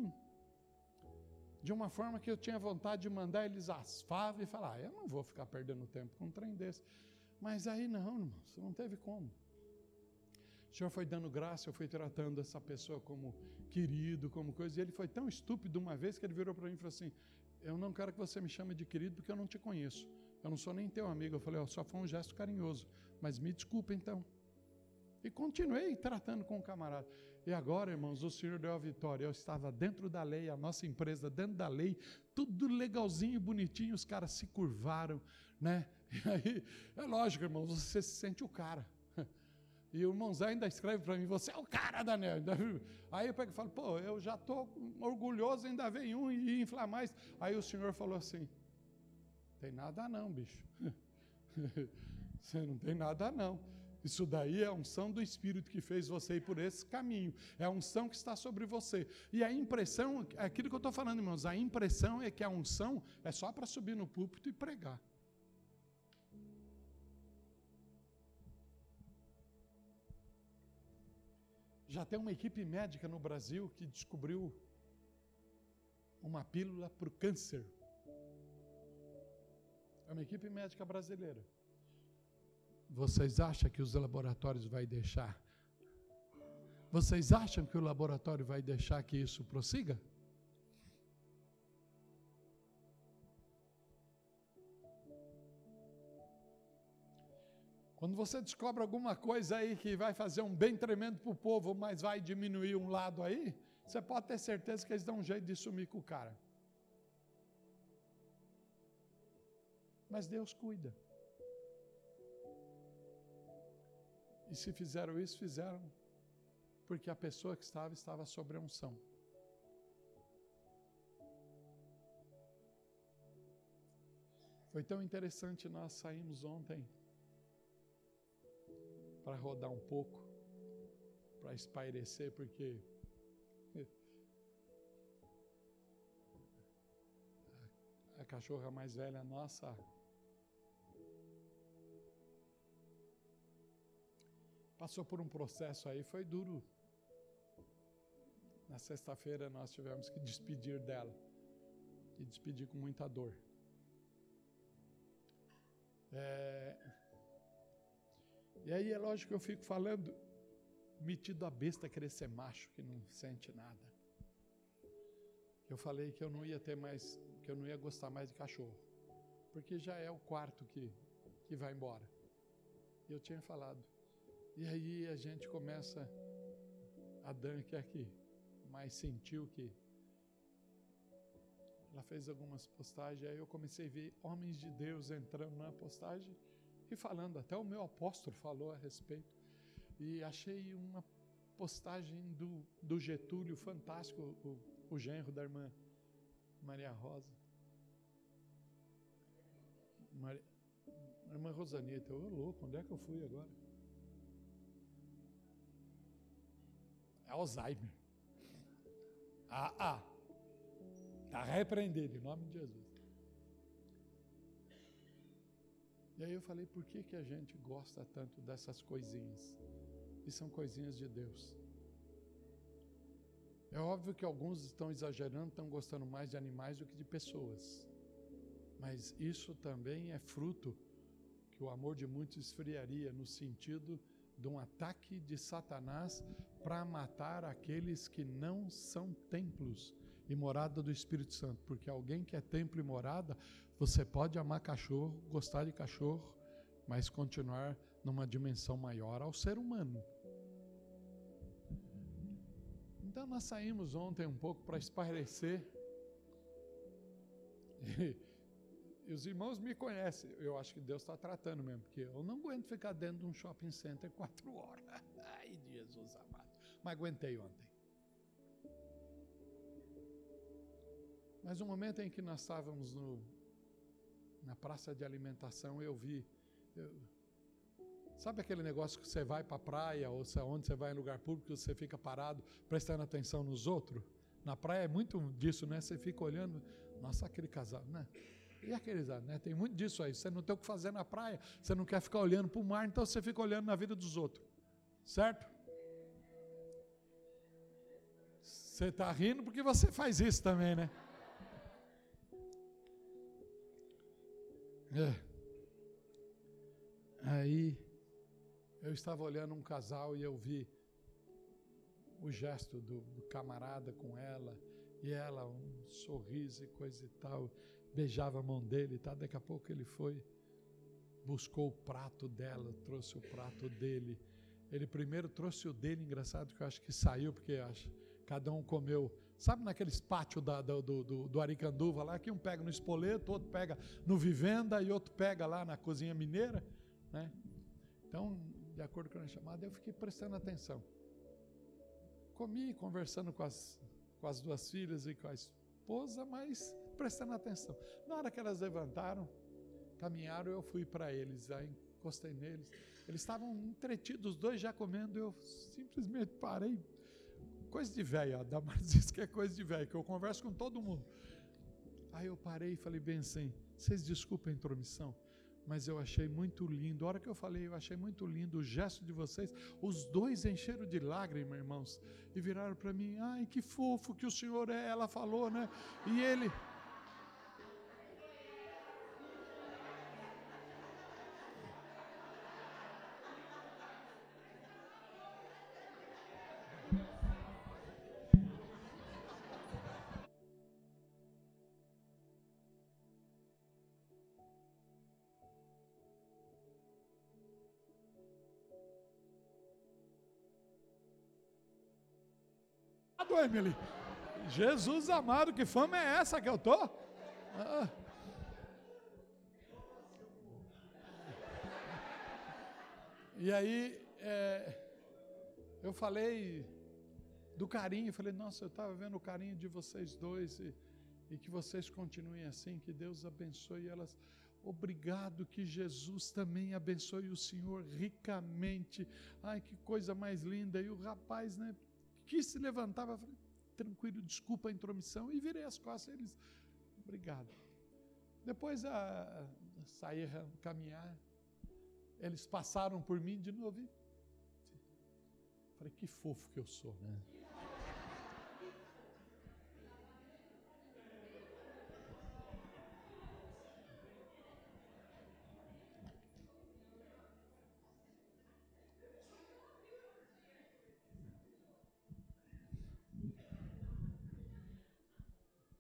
de uma forma que eu tinha vontade de mandar eles às e falar: ah, eu não vou ficar perdendo tempo com um trem desse. Mas aí não, irmão, você não teve como. O Senhor foi dando graça, eu fui tratando essa pessoa como querido, como coisa, e ele foi tão estúpido uma vez que ele virou para mim e falou assim: Eu não quero que você me chame de querido porque eu não te conheço. Eu não sou nem teu amigo. Eu falei: oh, Só foi um gesto carinhoso, mas me desculpa então. E continuei tratando com o camarada. E agora, irmãos, o Senhor deu a vitória. Eu estava dentro da lei, a nossa empresa dentro da lei, tudo legalzinho, bonitinho, os caras se curvaram, né? E aí, é lógico, irmãos, você se sente o cara. E o irmão Zé ainda escreve para mim, você é o cara, Daniel. Aí eu pego e falo, pô, eu já estou orgulhoso, ainda vem um e inflar mais. Aí o senhor falou assim, tem nada não, bicho. Você não tem nada não. Isso daí é a unção do Espírito que fez você ir por esse caminho. É a unção que está sobre você. E a impressão, é aquilo que eu estou falando, irmãos, a impressão é que a unção é só para subir no púlpito e pregar. Já tem uma equipe médica no Brasil que descobriu uma pílula para o câncer. É uma equipe médica brasileira. Vocês acham que os laboratórios vai deixar? Vocês acham que o laboratório vai deixar que isso prossiga? Quando você descobre alguma coisa aí que vai fazer um bem tremendo para o povo, mas vai diminuir um lado aí, você pode ter certeza que eles dão um jeito de sumir com o cara. Mas Deus cuida. E se fizeram isso, fizeram porque a pessoa que estava estava sobre a unção. Foi tão interessante, nós saímos ontem para rodar um pouco, para espairecer, porque a cachorra mais velha nossa passou por um processo aí, foi duro. Na sexta-feira nós tivemos que despedir dela. E despedir com muita dor. É... E aí é lógico que eu fico falando, metido a besta querer ser macho, que não sente nada. Eu falei que eu não ia ter mais, que eu não ia gostar mais de cachorro. Porque já é o quarto que, que vai embora. E eu tinha falado. E aí a gente começa, a Dan que é aqui, mas sentiu que ela fez algumas postagens, aí eu comecei a ver homens de Deus entrando na postagem e falando, até o meu apóstolo falou a respeito. E achei uma postagem do, do Getúlio fantástico, o, o genro da irmã Maria Rosa. Maria, irmã Rosanita, eu louco, onde é que eu fui agora? É Alzheimer. Ah, ah. Está repreendido em nome de Jesus. E aí eu falei, por que, que a gente gosta tanto dessas coisinhas? E são coisinhas de Deus. É óbvio que alguns estão exagerando, estão gostando mais de animais do que de pessoas. Mas isso também é fruto que o amor de muitos esfriaria no sentido de um ataque de Satanás para matar aqueles que não são templos e morada do Espírito Santo, porque alguém que é templo e morada, você pode amar cachorro, gostar de cachorro, mas continuar numa dimensão maior ao ser humano. Então nós saímos ontem um pouco para espairecer. E, e, os irmãos me conhecem. Eu acho que Deus está tratando mesmo, porque eu não aguento ficar dentro de um shopping center quatro horas. Ai, Jesus amado. Mas aguentei ontem. Mas o momento em que nós estávamos no, na praça de alimentação, eu vi. Eu, sabe aquele negócio que você vai para a praia ou onde você vai em lugar público, você fica parado prestando atenção nos outros? Na praia é muito disso, né? Você fica olhando, nossa, aquele casal, né? E aqueles, né? Tem muito disso aí. Você não tem o que fazer na praia, você não quer ficar olhando para o mar, então você fica olhando na vida dos outros. Certo? Você está rindo porque você faz isso também, né? É. Aí eu estava olhando um casal e eu vi o gesto do, do, camarada com ela, e ela, um sorriso e coisa e tal, beijava a mão dele tal. Daqui a pouco ele foi, buscou o prato dela, trouxe o prato dele. Ele primeiro trouxe o dele, engraçado que eu acho que saiu, porque acho, cada um comeu Sabe naqueles pátios da, do, do, do Aricanduva lá, que um pega no espoleto, outro pega no Vivenda e outro pega lá na cozinha mineira, né? Então, de acordo com a chamada, eu fiquei prestando atenção. Comi, conversando com as, com as duas filhas e com a esposa, mas prestando atenção. Na hora que elas levantaram, caminharam, eu fui para eles, aí encostei neles. Eles estavam entretidos, os dois já comendo, eu simplesmente parei, Coisa de velho, a Damares diz que é coisa de velho, que eu converso com todo mundo. Aí eu parei e falei bem assim, vocês desculpem a intromissão, mas eu achei muito lindo. A hora que eu falei, eu achei muito lindo o gesto de vocês. Os dois encheram de lágrimas, irmãos, e viraram para mim: ai, que fofo que o senhor é. Ela falou, né? E ele. Emily. Jesus amado, que fama é essa que eu tô? Ah. E aí, é, eu falei do carinho, falei, nossa, eu estava vendo o carinho de vocês dois e, e que vocês continuem assim, que Deus abençoe elas. Obrigado que Jesus também abençoe o Senhor ricamente. Ai, que coisa mais linda. E o rapaz, né, quis se levantar, eu falei, tranquilo, desculpa a intromissão, e virei as costas, eles, obrigado. Depois a, a sair, caminhar, eles passaram por mim de novo e Falei, que fofo que eu sou, né?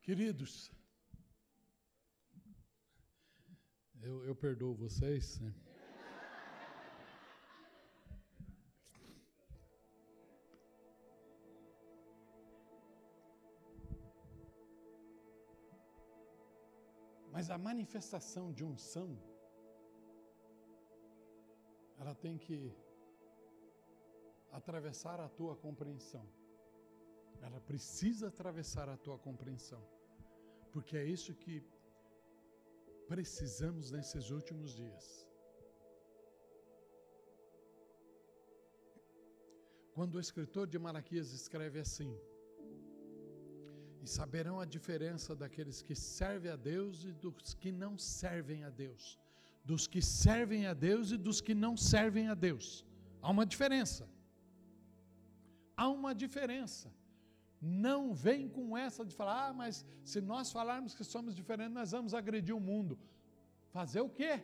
Queridos, eu, eu perdoo vocês. Né? Mas a manifestação de unção, ela tem que atravessar a tua compreensão. Ela precisa atravessar a tua compreensão porque é isso que precisamos nesses últimos dias. Quando o escritor de Malaquias escreve assim: E saberão a diferença daqueles que servem a Deus e dos que não servem a Deus. Dos que servem a Deus e dos que não servem a Deus. Há uma diferença. Há uma diferença. Não vem com essa de falar, ah, mas se nós falarmos que somos diferentes, nós vamos agredir o mundo. Fazer o quê?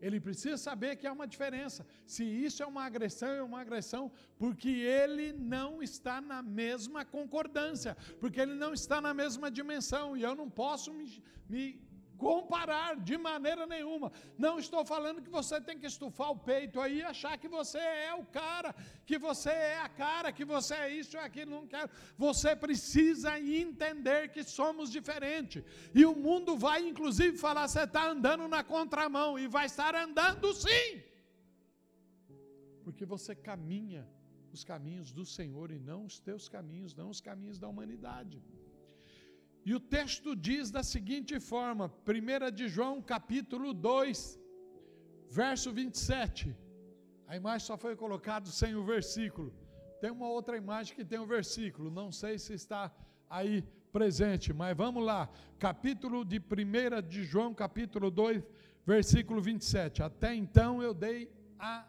Ele precisa saber que há uma diferença. Se isso é uma agressão, é uma agressão porque ele não está na mesma concordância, porque ele não está na mesma dimensão. E eu não posso me, me comparar de maneira nenhuma. Não estou falando que você tem que estufar o peito aí e achar que você é o cara, que você é a cara, que você é isso e aquilo, não quero. Você precisa entender que somos diferentes. E o mundo vai, inclusive, falar: você está andando na contramão, e vai estar andando sim. Porque você caminha os caminhos do Senhor e não os teus caminhos, não os caminhos da humanidade. E o texto diz da seguinte forma, 1 de João, capítulo 2, verso 27. A imagem só foi colocada sem o versículo. Tem uma outra imagem que tem o versículo, não sei se está aí presente, mas vamos lá. Capítulo de 1 de João, capítulo 2, versículo 27. Até então eu dei a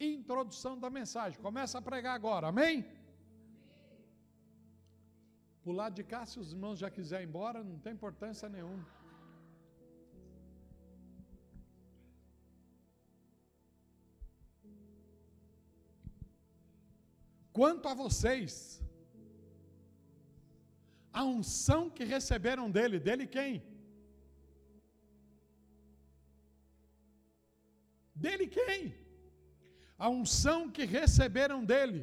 introdução da mensagem. Começa a pregar agora, amém? O lado de cá, se os irmãos já quiserem ir embora, não tem importância nenhuma. Quanto a vocês, a unção que receberam dele, dele quem? Dele quem? A unção que receberam dele.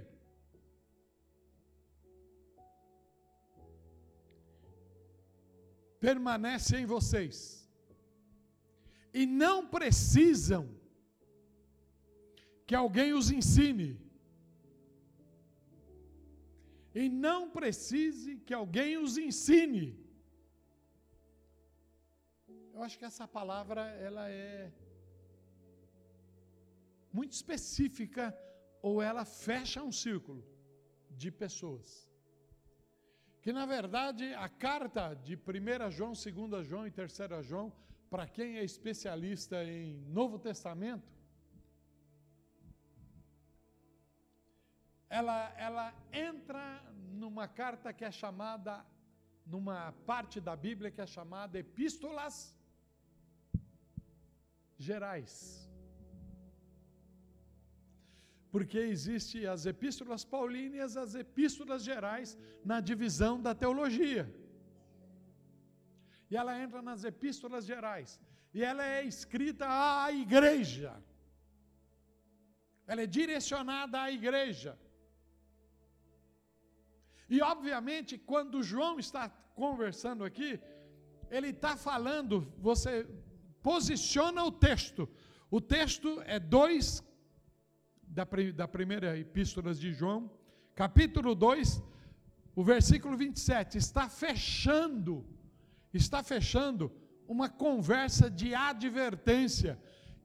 Permanece em vocês. E não precisam que alguém os ensine. E não precise que alguém os ensine. Eu acho que essa palavra ela é muito específica ou ela fecha um círculo de pessoas que na verdade a carta de 1 João, 2 João e 3 João, para quem é especialista em Novo Testamento, ela, ela entra numa carta que é chamada, numa parte da Bíblia que é chamada Epístolas Gerais porque existe as epístolas paulíneas, as epístolas gerais na divisão da teologia. E ela entra nas epístolas gerais. E ela é escrita à igreja. Ela é direcionada à igreja. E obviamente, quando João está conversando aqui, ele está falando, você posiciona o texto. O texto é 2 da, da primeira epístola de João, capítulo 2, o versículo 27, está fechando, está fechando uma conversa de advertência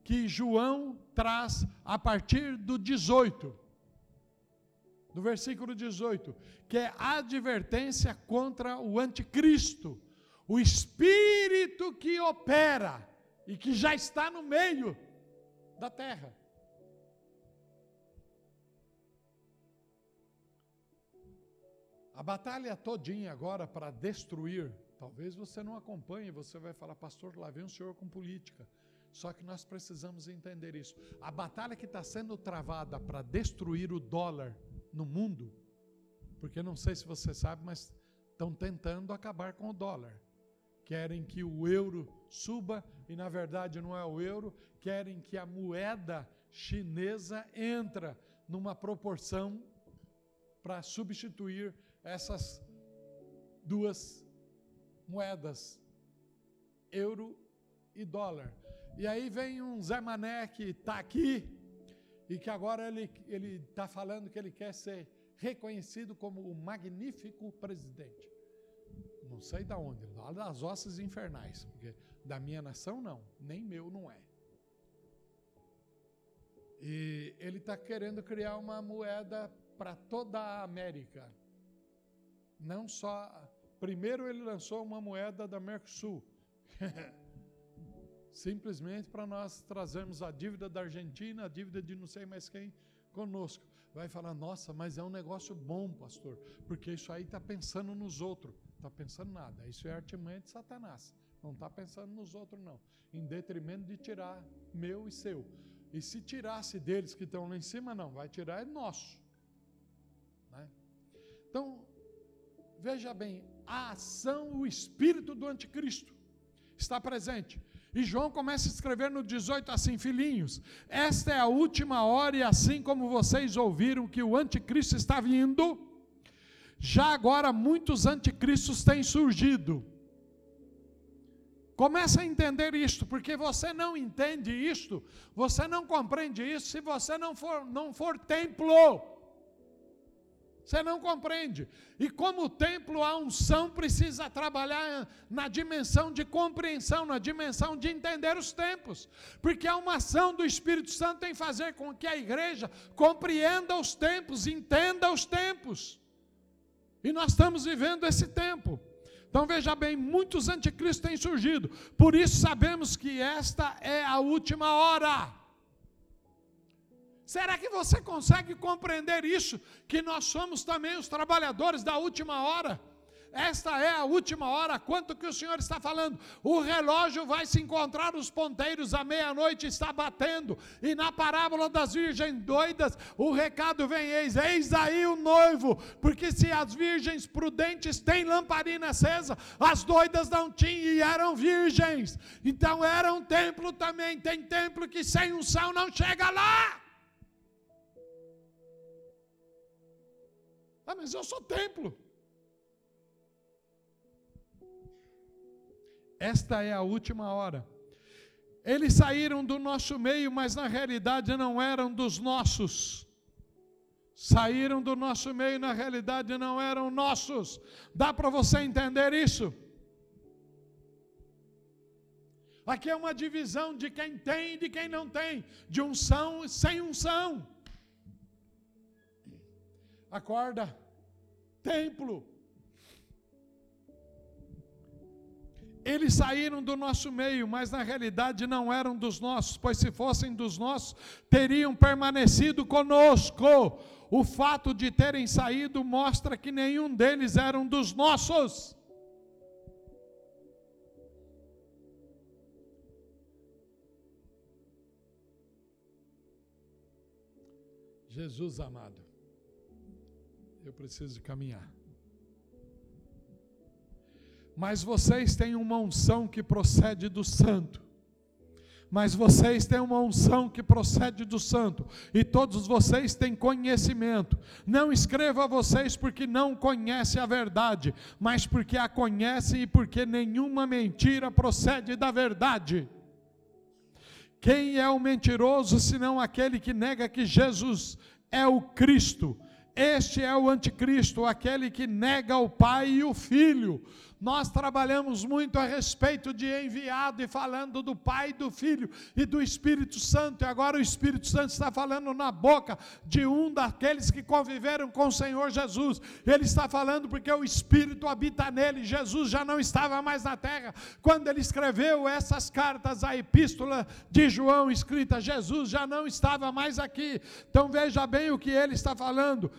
que João traz a partir do 18, do versículo 18, que é advertência contra o anticristo, o espírito que opera e que já está no meio da terra. A batalha todinha agora para destruir, talvez você não acompanhe, você vai falar, pastor, lá vem o senhor com política. Só que nós precisamos entender isso. A batalha que está sendo travada para destruir o dólar no mundo, porque não sei se você sabe, mas estão tentando acabar com o dólar. Querem que o euro suba e na verdade não é o euro, querem que a moeda chinesa entra numa proporção para substituir essas duas moedas, euro e dólar. E aí vem um Zé Mané que está aqui e que agora ele está falando que ele quer ser reconhecido como o magnífico presidente. Não sei da onde, lá das hostes infernais, porque da minha nação não, nem meu não é. E ele está querendo criar uma moeda para toda a América. Não só. Primeiro ele lançou uma moeda da Mercosul. simplesmente para nós trazermos a dívida da Argentina, a dívida de não sei mais quem conosco. Vai falar, nossa, mas é um negócio bom, pastor, porque isso aí está pensando nos outros. Está pensando nada. Isso é artimanha de Satanás. Não está pensando nos outros, não. Em detrimento de tirar meu e seu. E se tirasse deles que estão lá em cima, não. Vai tirar é nosso. Né? Então, veja bem, a ação, o espírito do anticristo está presente. E João começa a escrever no 18 assim: Filhinhos, esta é a última hora, e assim como vocês ouviram que o anticristo está vindo, já agora muitos anticristos têm surgido. Começa a entender isto, porque você não entende isto, você não compreende isso se você não for, não for templo. Você não compreende. E como o templo, a unção precisa trabalhar na dimensão de compreensão, na dimensão de entender os tempos. Porque a uma ação do Espírito Santo em fazer com que a igreja compreenda os tempos, entenda os tempos. E nós estamos vivendo esse tempo. Então veja bem, muitos anticristos têm surgido. Por isso sabemos que esta é a última hora. Será que você consegue compreender isso? Que nós somos também os trabalhadores da última hora. Esta é a última hora. Quanto que o Senhor está falando? O relógio vai se encontrar os ponteiros, a meia-noite está batendo. E na parábola das virgens doidas, o recado vem: eis, eis aí o noivo. Porque se as virgens prudentes têm lamparina acesa, as doidas não tinham e eram virgens. Então era um templo também. Tem templo que sem unção não chega lá. Ah, mas eu sou templo. Esta é a última hora. Eles saíram do nosso meio, mas na realidade não eram dos nossos. Saíram do nosso meio, na realidade não eram nossos. Dá para você entender isso? Aqui é uma divisão de quem tem e de quem não tem, de unção e sem unção. Acorda, templo. Eles saíram do nosso meio, mas na realidade não eram dos nossos, pois se fossem dos nossos, teriam permanecido conosco. O fato de terem saído mostra que nenhum deles eram dos nossos. Jesus amado eu preciso caminhar. Mas vocês têm uma unção que procede do santo. Mas vocês têm uma unção que procede do santo, e todos vocês têm conhecimento. Não escreva a vocês porque não conhecem a verdade, mas porque a conhecem e porque nenhuma mentira procede da verdade. Quem é o mentiroso senão aquele que nega que Jesus é o Cristo? Este é o anticristo, aquele que nega o Pai e o Filho. Nós trabalhamos muito a respeito de enviado e falando do Pai, do Filho e do Espírito Santo. E agora o Espírito Santo está falando na boca de um daqueles que conviveram com o Senhor Jesus. Ele está falando porque o Espírito habita nele. Jesus já não estava mais na terra quando ele escreveu essas cartas, a epístola de João escrita. Jesus já não estava mais aqui. Então veja bem o que ele está falando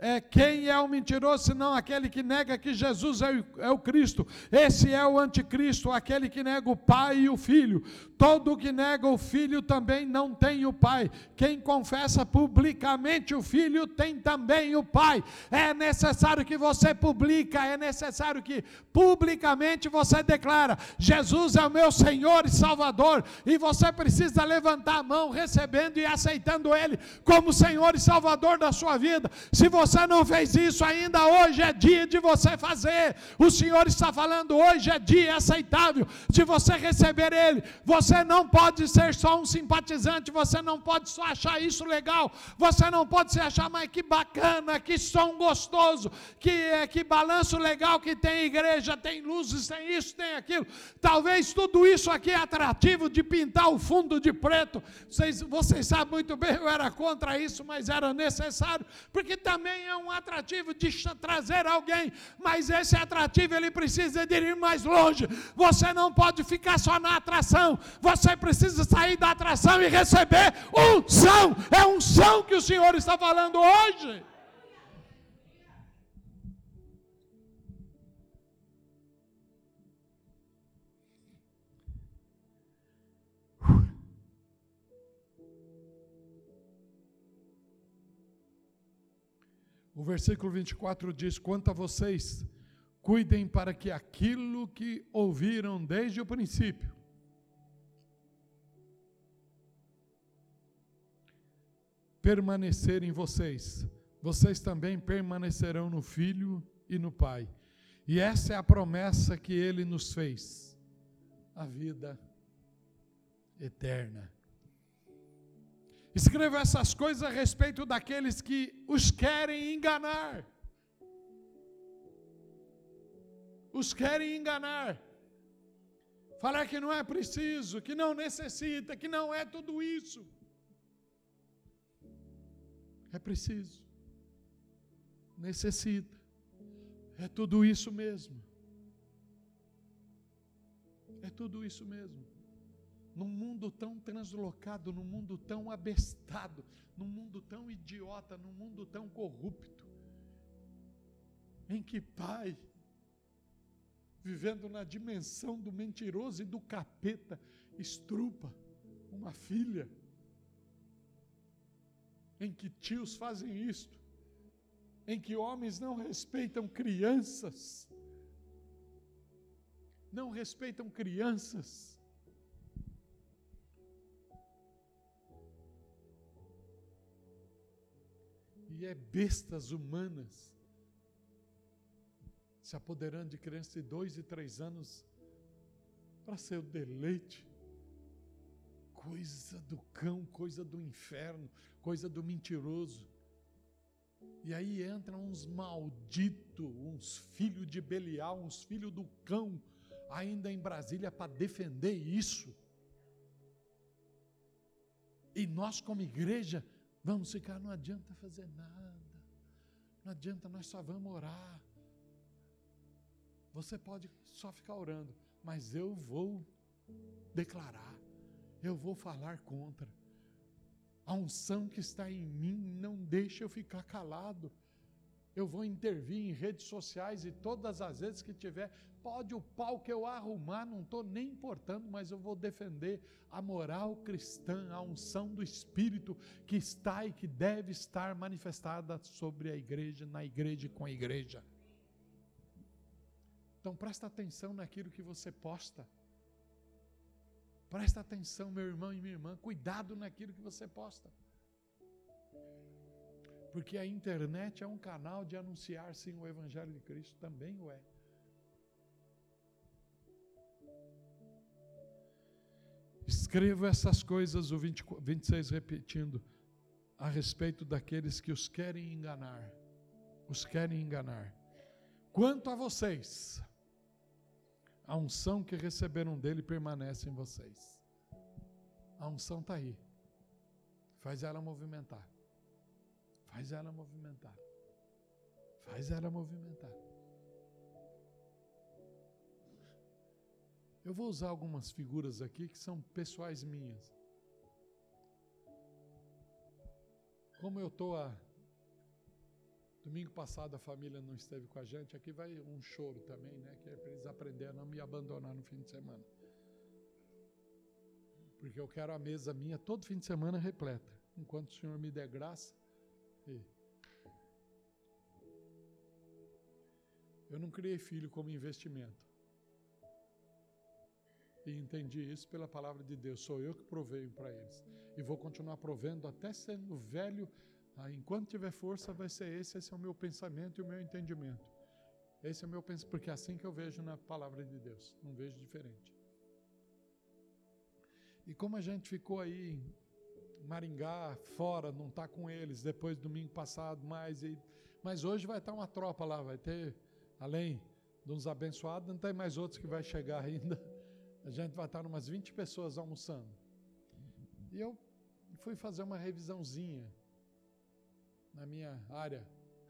é, quem é o mentiroso, senão aquele que nega que Jesus é o, é o Cristo? Esse é o anticristo, aquele que nega o Pai e o Filho. Todo que nega o Filho também não tem o Pai. Quem confessa publicamente o Filho tem também o Pai. É necessário que você publica, é necessário que publicamente você declara: Jesus é o meu Senhor e Salvador. E você precisa levantar a mão, recebendo e aceitando Ele como Senhor e Salvador da sua vida. Se você não fez isso ainda, hoje é dia de você fazer. O Senhor está falando, hoje é dia aceitável de você receber Ele. Você não pode ser só um simpatizante, você não pode só achar isso legal, você não pode se achar, mas que bacana, que som gostoso, que, é, que balanço legal que tem igreja, tem luzes, tem isso, tem aquilo. Talvez tudo isso aqui é atrativo de pintar o fundo de preto. Vocês, vocês sabem muito bem, eu era contra isso, mas era necessário, porque também é um atrativo de trazer alguém, mas esse atrativo ele precisa de ir mais longe. Você não pode ficar só na atração, você precisa sair da atração e receber unção. É unção que o Senhor está falando hoje. O versículo 24 diz: Quanto a vocês, cuidem para que aquilo que ouviram desde o princípio, permanecer em vocês, vocês também permanecerão no Filho e no Pai. E essa é a promessa que ele nos fez: a vida eterna. Escreva essas coisas a respeito daqueles que os querem enganar. Os querem enganar. Falar que não é preciso, que não necessita, que não é tudo isso. É preciso. Necessita. É tudo isso mesmo. É tudo isso mesmo num mundo tão translocado, num mundo tão abestado, num mundo tão idiota, num mundo tão corrupto, em que pai, vivendo na dimensão do mentiroso e do capeta, estrupa uma filha, em que tios fazem isto, em que homens não respeitam crianças, não respeitam crianças, e é bestas humanas se apoderando de crianças de dois e três anos para seu deleite. Coisa do cão, coisa do inferno, coisa do mentiroso. E aí entram uns malditos, uns filhos de Belial, uns filhos do cão, ainda em Brasília para defender isso. E nós, como igreja, Vamos ficar, não adianta fazer nada. Não adianta, nós só vamos orar. Você pode só ficar orando, mas eu vou declarar, eu vou falar contra. A unção que está em mim não deixa eu ficar calado. Eu vou intervir em redes sociais e todas as vezes que tiver, pode o pau que eu arrumar, não estou nem importando, mas eu vou defender a moral cristã, a unção do Espírito que está e que deve estar manifestada sobre a igreja, na igreja e com a igreja. Então presta atenção naquilo que você posta. Presta atenção, meu irmão e minha irmã, cuidado naquilo que você posta. Porque a internet é um canal de anunciar sim o Evangelho de Cristo, também o é. Escreva essas coisas, o 20, 26 repetindo, a respeito daqueles que os querem enganar. Os querem enganar. Quanto a vocês, a unção que receberam dele permanece em vocês. A unção está aí. Faz ela movimentar. Faz ela movimentar. Faz ela movimentar. Eu vou usar algumas figuras aqui que são pessoais minhas. Como eu estou há Domingo passado a família não esteve com a gente. Aqui vai um choro também, né? Que é para eles aprenderem a não me abandonar no fim de semana. Porque eu quero a mesa minha todo fim de semana repleta. Enquanto o Senhor me der graça. Eu não criei filho como investimento. E entendi isso pela palavra de Deus. Sou eu que proveio para eles. E vou continuar provendo até sendo velho. Ah, enquanto tiver força, vai ser esse. Esse é o meu pensamento e o meu entendimento. Esse é o meu pensamento, porque é assim que eu vejo na palavra de Deus. Não vejo diferente. E como a gente ficou aí Maringá, fora, não está com eles, depois do domingo passado, mais. E, mas hoje vai estar uma tropa lá, vai ter, além de uns abençoados, não tem mais outros que vai chegar ainda. A gente vai estar umas 20 pessoas almoçando. E eu fui fazer uma revisãozinha na minha área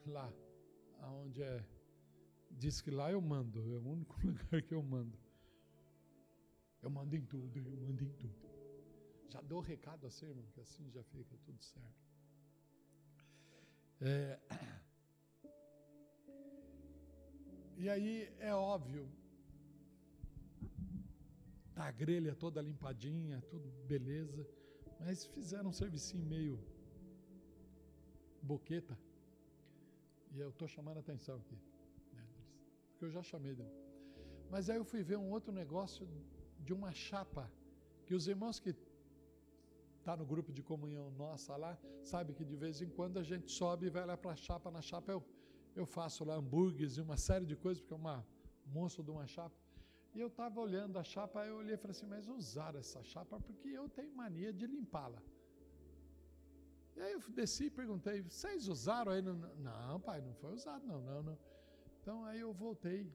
lá, aonde é diz que lá eu mando, é o único lugar que eu mando. Eu mando em tudo, eu mando em tudo. Já dou recado assim, irmão, que assim já fica tudo certo. É... E aí é óbvio, Tá a grelha toda limpadinha, tudo beleza. Mas fizeram um servicinho meio boqueta. E eu estou chamando a atenção aqui. Né, porque eu já chamei. Né? Mas aí eu fui ver um outro negócio de uma chapa. Que os irmãos que tá no grupo de comunhão nossa lá, sabe que de vez em quando a gente sobe e vai lá para a chapa. Na chapa eu, eu faço lá hambúrgueres e uma série de coisas, porque é uma monstro de uma chapa. E eu estava olhando a chapa, eu olhei e falei assim, mas usaram essa chapa porque eu tenho mania de limpá-la. E aí eu desci e perguntei, vocês usaram aí? Não, pai, não foi usado, não, não, não. Então aí eu voltei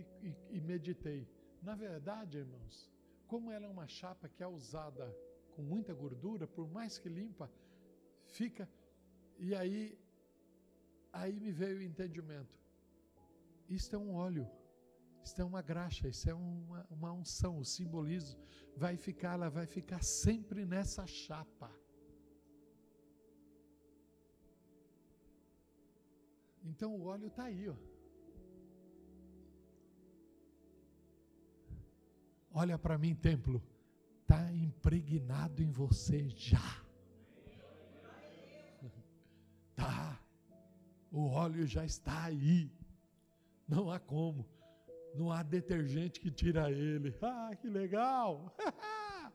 e, e, e meditei. Na verdade, irmãos, como ela é uma chapa que é usada com muita gordura, por mais que limpa, fica. E aí, aí me veio o entendimento. Isto é um óleo. Isso é uma graxa, isso é uma, uma unção, o simbolismo vai ficar, ela vai ficar sempre nessa chapa. Então o óleo está aí, ó. Olha para mim, templo, está impregnado em você já. Tá. O óleo já está aí. Não há como. Não há detergente que tira ele. Ah, que legal!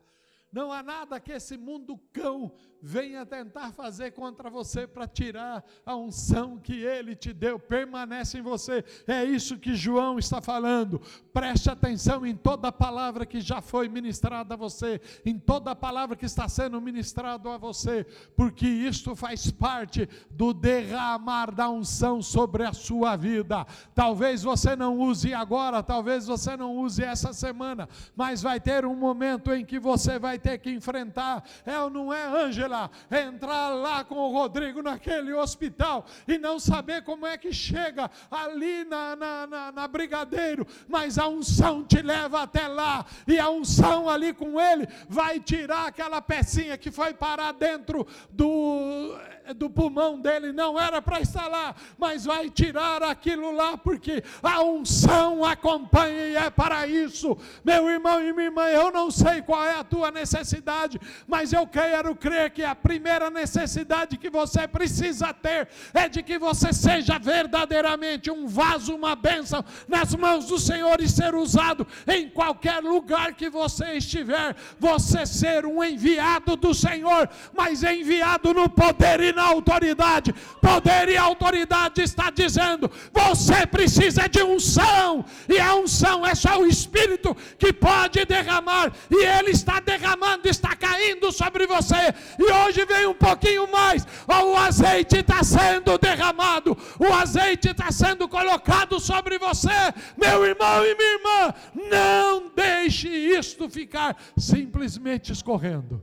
Não há nada que esse mundo cão venha tentar fazer contra você para tirar a unção que ele te deu, permanece em você. É isso que João está falando. Preste atenção em toda palavra que já foi ministrada a você, em toda palavra que está sendo ministrada a você, porque isto faz parte do derramar da unção sobre a sua vida. Talvez você não use agora, talvez você não use essa semana, mas vai ter um momento em que você vai ter que enfrentar. É ou não é, Ângela? Entrar lá com o Rodrigo naquele hospital e não saber como é que chega ali na, na, na, na Brigadeiro, mas a unção te leva até lá, e a unção ali com ele vai tirar aquela pecinha que foi parar dentro do do pulmão dele não era para estar lá, mas vai tirar aquilo lá, porque a unção acompanha e é para isso. Meu irmão e minha irmã, eu não sei qual é a tua necessidade, mas eu quero crer que a primeira necessidade que você precisa ter é de que você seja verdadeiramente um vaso, uma bênção nas mãos do Senhor e ser usado em qualquer lugar que você estiver, você ser um enviado do Senhor, mas enviado no poder e na autoridade. Poder e autoridade está dizendo: você precisa de unção, e a unção é só o Espírito que pode derramar, e Ele está derramando, está caindo sobre você. E hoje vem um pouquinho mais: o azeite está sendo derramado, o azeite está sendo colocado sobre você, meu irmão e minha irmã. Não deixe isto ficar simplesmente escorrendo,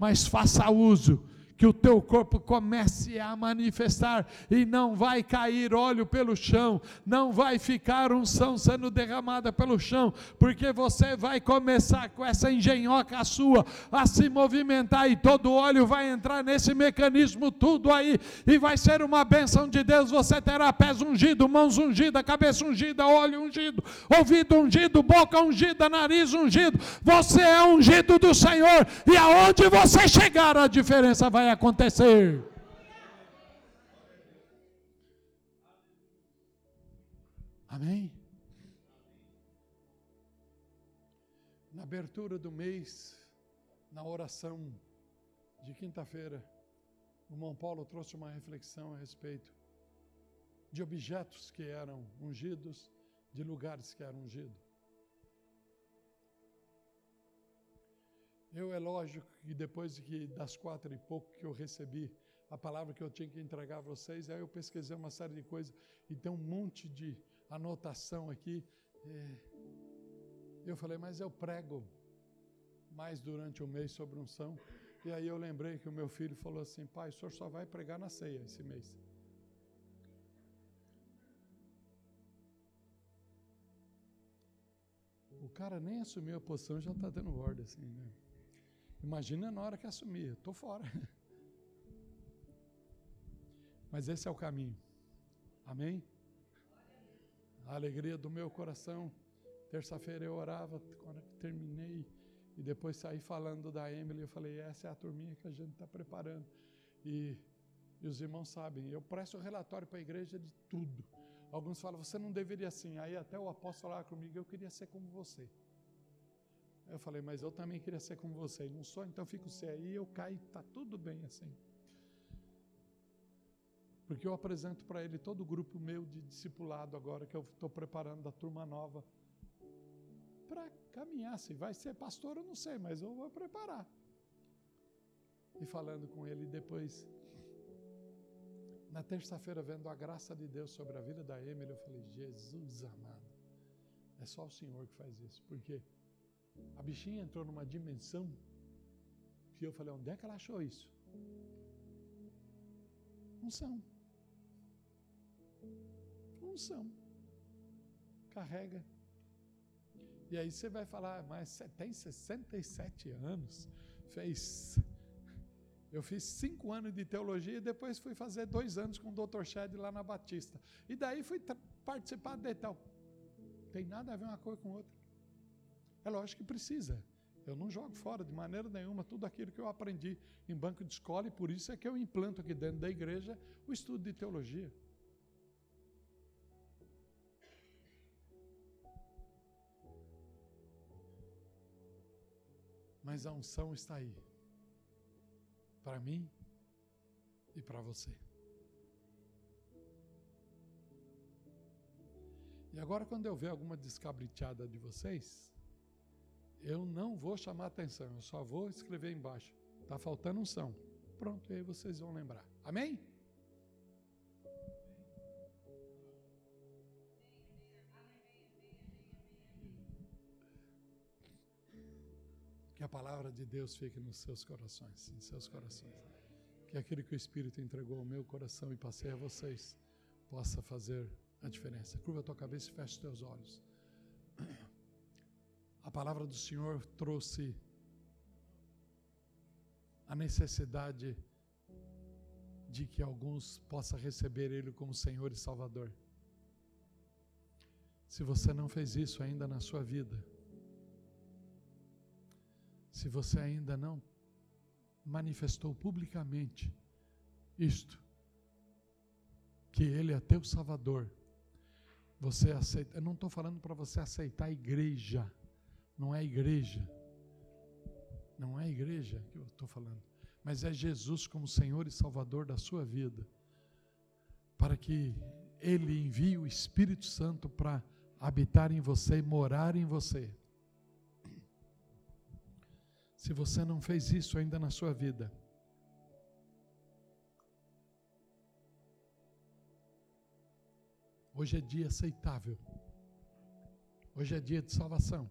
mas faça uso que o teu corpo comece a manifestar e não vai cair óleo pelo chão, não vai ficar unção sendo derramada pelo chão, porque você vai começar com essa engenhoca sua a se movimentar e todo óleo vai entrar nesse mecanismo tudo aí e vai ser uma bênção de Deus. Você terá pés ungidos, mãos ungidas, cabeça ungida, olho ungido, ouvido ungido, boca ungida, nariz ungido. Você é ungido do Senhor e aonde você chegar a diferença vai acontecer. Amém? Na abertura do mês, na oração de quinta-feira, o irmão Paulo trouxe uma reflexão a respeito de objetos que eram ungidos, de lugares que eram ungidos. Eu é lógico que depois de que das quatro e pouco que eu recebi a palavra que eu tinha que entregar a vocês, aí eu pesquisei uma série de coisas e tem um monte de anotação aqui. É, eu falei, mas eu prego mais durante o mês sobre unção. E aí eu lembrei que o meu filho falou assim: pai, o senhor só vai pregar na ceia esse mês. O cara nem assumiu a posição já está dando ordem assim, né? Imagina na hora que assumir, estou fora. Mas esse é o caminho. Amém? A alegria do meu coração. Terça-feira eu orava, quando terminei, e depois saí falando da Emily, eu falei, essa é a turminha que a gente está preparando. E, e, os irmãos sabem, eu presto relatório para a igreja de tudo. Alguns falam, você não deveria assim. Aí até o apóstolo falava comigo, eu queria ser como você. Eu falei, mas eu também queria ser como você. Não sou, então fico você aí, eu caio, está tudo bem assim. Porque eu apresento para ele todo o grupo meu de discipulado agora, que eu estou preparando da turma nova para caminhar. Se vai ser pastor, eu não sei, mas eu vou preparar. E falando com ele depois, na terça-feira, vendo a graça de Deus sobre a vida da Emily, eu falei: Jesus amado, é só o Senhor que faz isso. Porque a bichinha entrou numa dimensão que eu falei: onde é que ela achou isso? Unção. Unção. Carrega e aí você vai falar, mas você tem 67 anos, fez. Eu fiz cinco anos de teologia e depois fui fazer dois anos com o Dr. Shed lá na Batista. E daí fui participar de tal. Tem nada a ver uma coisa com outra. É lógico que precisa. Eu não jogo fora de maneira nenhuma tudo aquilo que eu aprendi em banco de escola e por isso é que eu implanto aqui dentro da igreja o estudo de teologia. Mas a unção está aí. Para mim e para você. E agora, quando eu ver alguma descabritada de vocês, eu não vou chamar atenção, eu só vou escrever embaixo. Está faltando unção. Pronto, aí vocês vão lembrar. Amém? Que a palavra de Deus fique nos seus corações, em seus corações. Que aquilo que o Espírito entregou ao meu coração e passei a vocês possa fazer a diferença. Curva a tua cabeça e feche os teus olhos. A palavra do Senhor trouxe a necessidade de que alguns possam receber Ele como Senhor e Salvador. Se você não fez isso ainda na sua vida, se você ainda não manifestou publicamente isto, que Ele é teu Salvador, você aceita. Eu não estou falando para você aceitar a igreja, não é igreja, não é igreja que eu estou falando, mas é Jesus como Senhor e Salvador da sua vida, para que Ele envie o Espírito Santo para habitar em você e morar em você. Se você não fez isso ainda na sua vida, hoje é dia aceitável. Hoje é dia de salvação.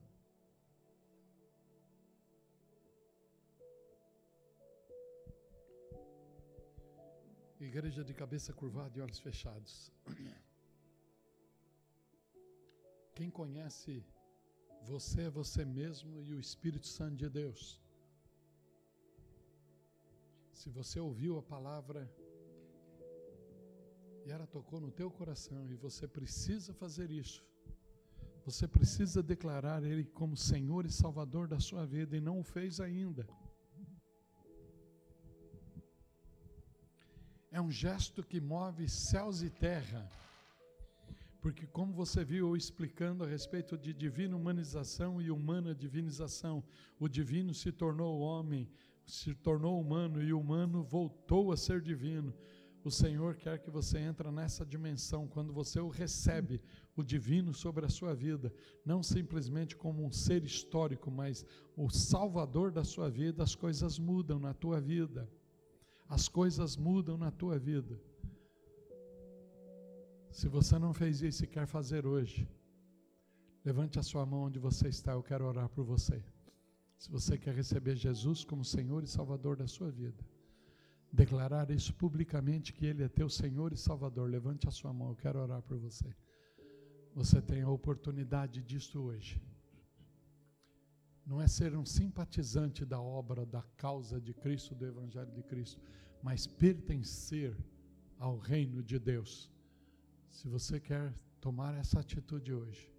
Igreja de cabeça curvada e olhos fechados. Quem conhece você é você mesmo e o Espírito Santo de Deus. Se você ouviu a palavra e ela tocou no teu coração e você precisa fazer isso. Você precisa declarar ele como Senhor e Salvador da sua vida e não o fez ainda. É um gesto que move céus e terra. Porque, como você viu eu explicando a respeito de divina humanização e humana divinização, o divino se tornou homem, se tornou humano e o humano voltou a ser divino. O Senhor quer que você entre nessa dimensão quando você o recebe, o divino sobre a sua vida, não simplesmente como um ser histórico, mas o salvador da sua vida, as coisas mudam na tua vida as coisas mudam na tua vida. Se você não fez isso e quer fazer hoje, levante a sua mão onde você está, eu quero orar por você. Se você quer receber Jesus como Senhor e Salvador da sua vida, declarar isso publicamente que Ele é teu Senhor e Salvador, levante a sua mão, eu quero orar por você. Você tem a oportunidade disto hoje. Não é ser um simpatizante da obra, da causa de Cristo, do Evangelho de Cristo, mas pertencer ao reino de Deus. Se você quer tomar essa atitude hoje,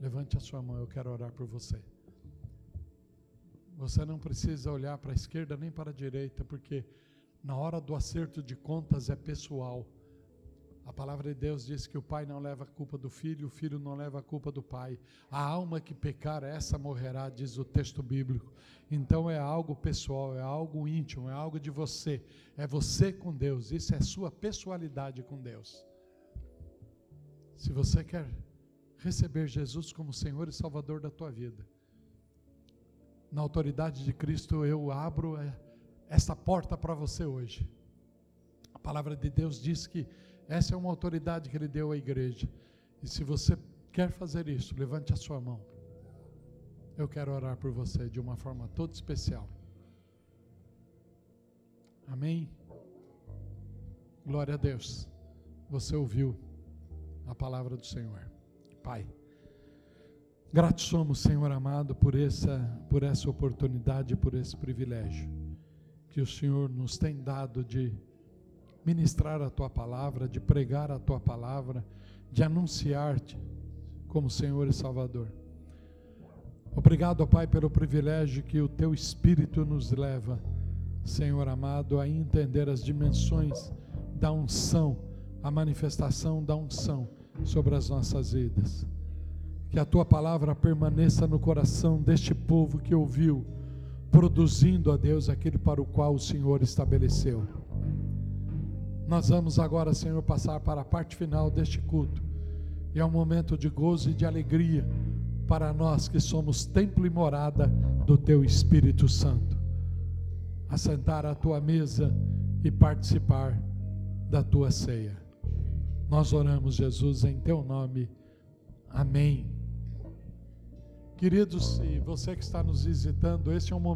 levante a sua mão, eu quero orar por você. Você não precisa olhar para a esquerda nem para a direita, porque na hora do acerto de contas é pessoal. A palavra de Deus diz que o pai não leva a culpa do filho, o filho não leva a culpa do pai. A alma que pecar, essa morrerá, diz o texto bíblico. Então é algo pessoal, é algo íntimo, é algo de você. É você com Deus, isso é sua pessoalidade com Deus. Se você quer receber Jesus como Senhor e Salvador da tua vida, na autoridade de Cristo eu abro é, essa porta para você hoje. A palavra de Deus diz que essa é uma autoridade que ele deu à igreja. E se você quer fazer isso, levante a sua mão. Eu quero orar por você de uma forma toda especial. Amém? Glória a Deus. Você ouviu a palavra do Senhor. Pai, gratos somos, Senhor amado, por essa, por essa oportunidade, por esse privilégio que o Senhor nos tem dado de ministrar a tua palavra, de pregar a tua palavra, de anunciar-te como Senhor e Salvador. Obrigado, Pai, pelo privilégio que o teu Espírito nos leva, Senhor amado, a entender as dimensões da unção, a manifestação da unção sobre as nossas vidas. Que a tua palavra permaneça no coração deste povo que ouviu, produzindo a Deus aquele para o qual o Senhor estabeleceu. Nós vamos agora, Senhor, passar para a parte final deste culto. E é um momento de gozo e de alegria para nós que somos templo e morada do Teu Espírito Santo. Assentar à Tua mesa e participar da Tua ceia. Nós oramos, Jesus, em Teu nome. Amém. Queridos, e você que está nos visitando, este é um momento.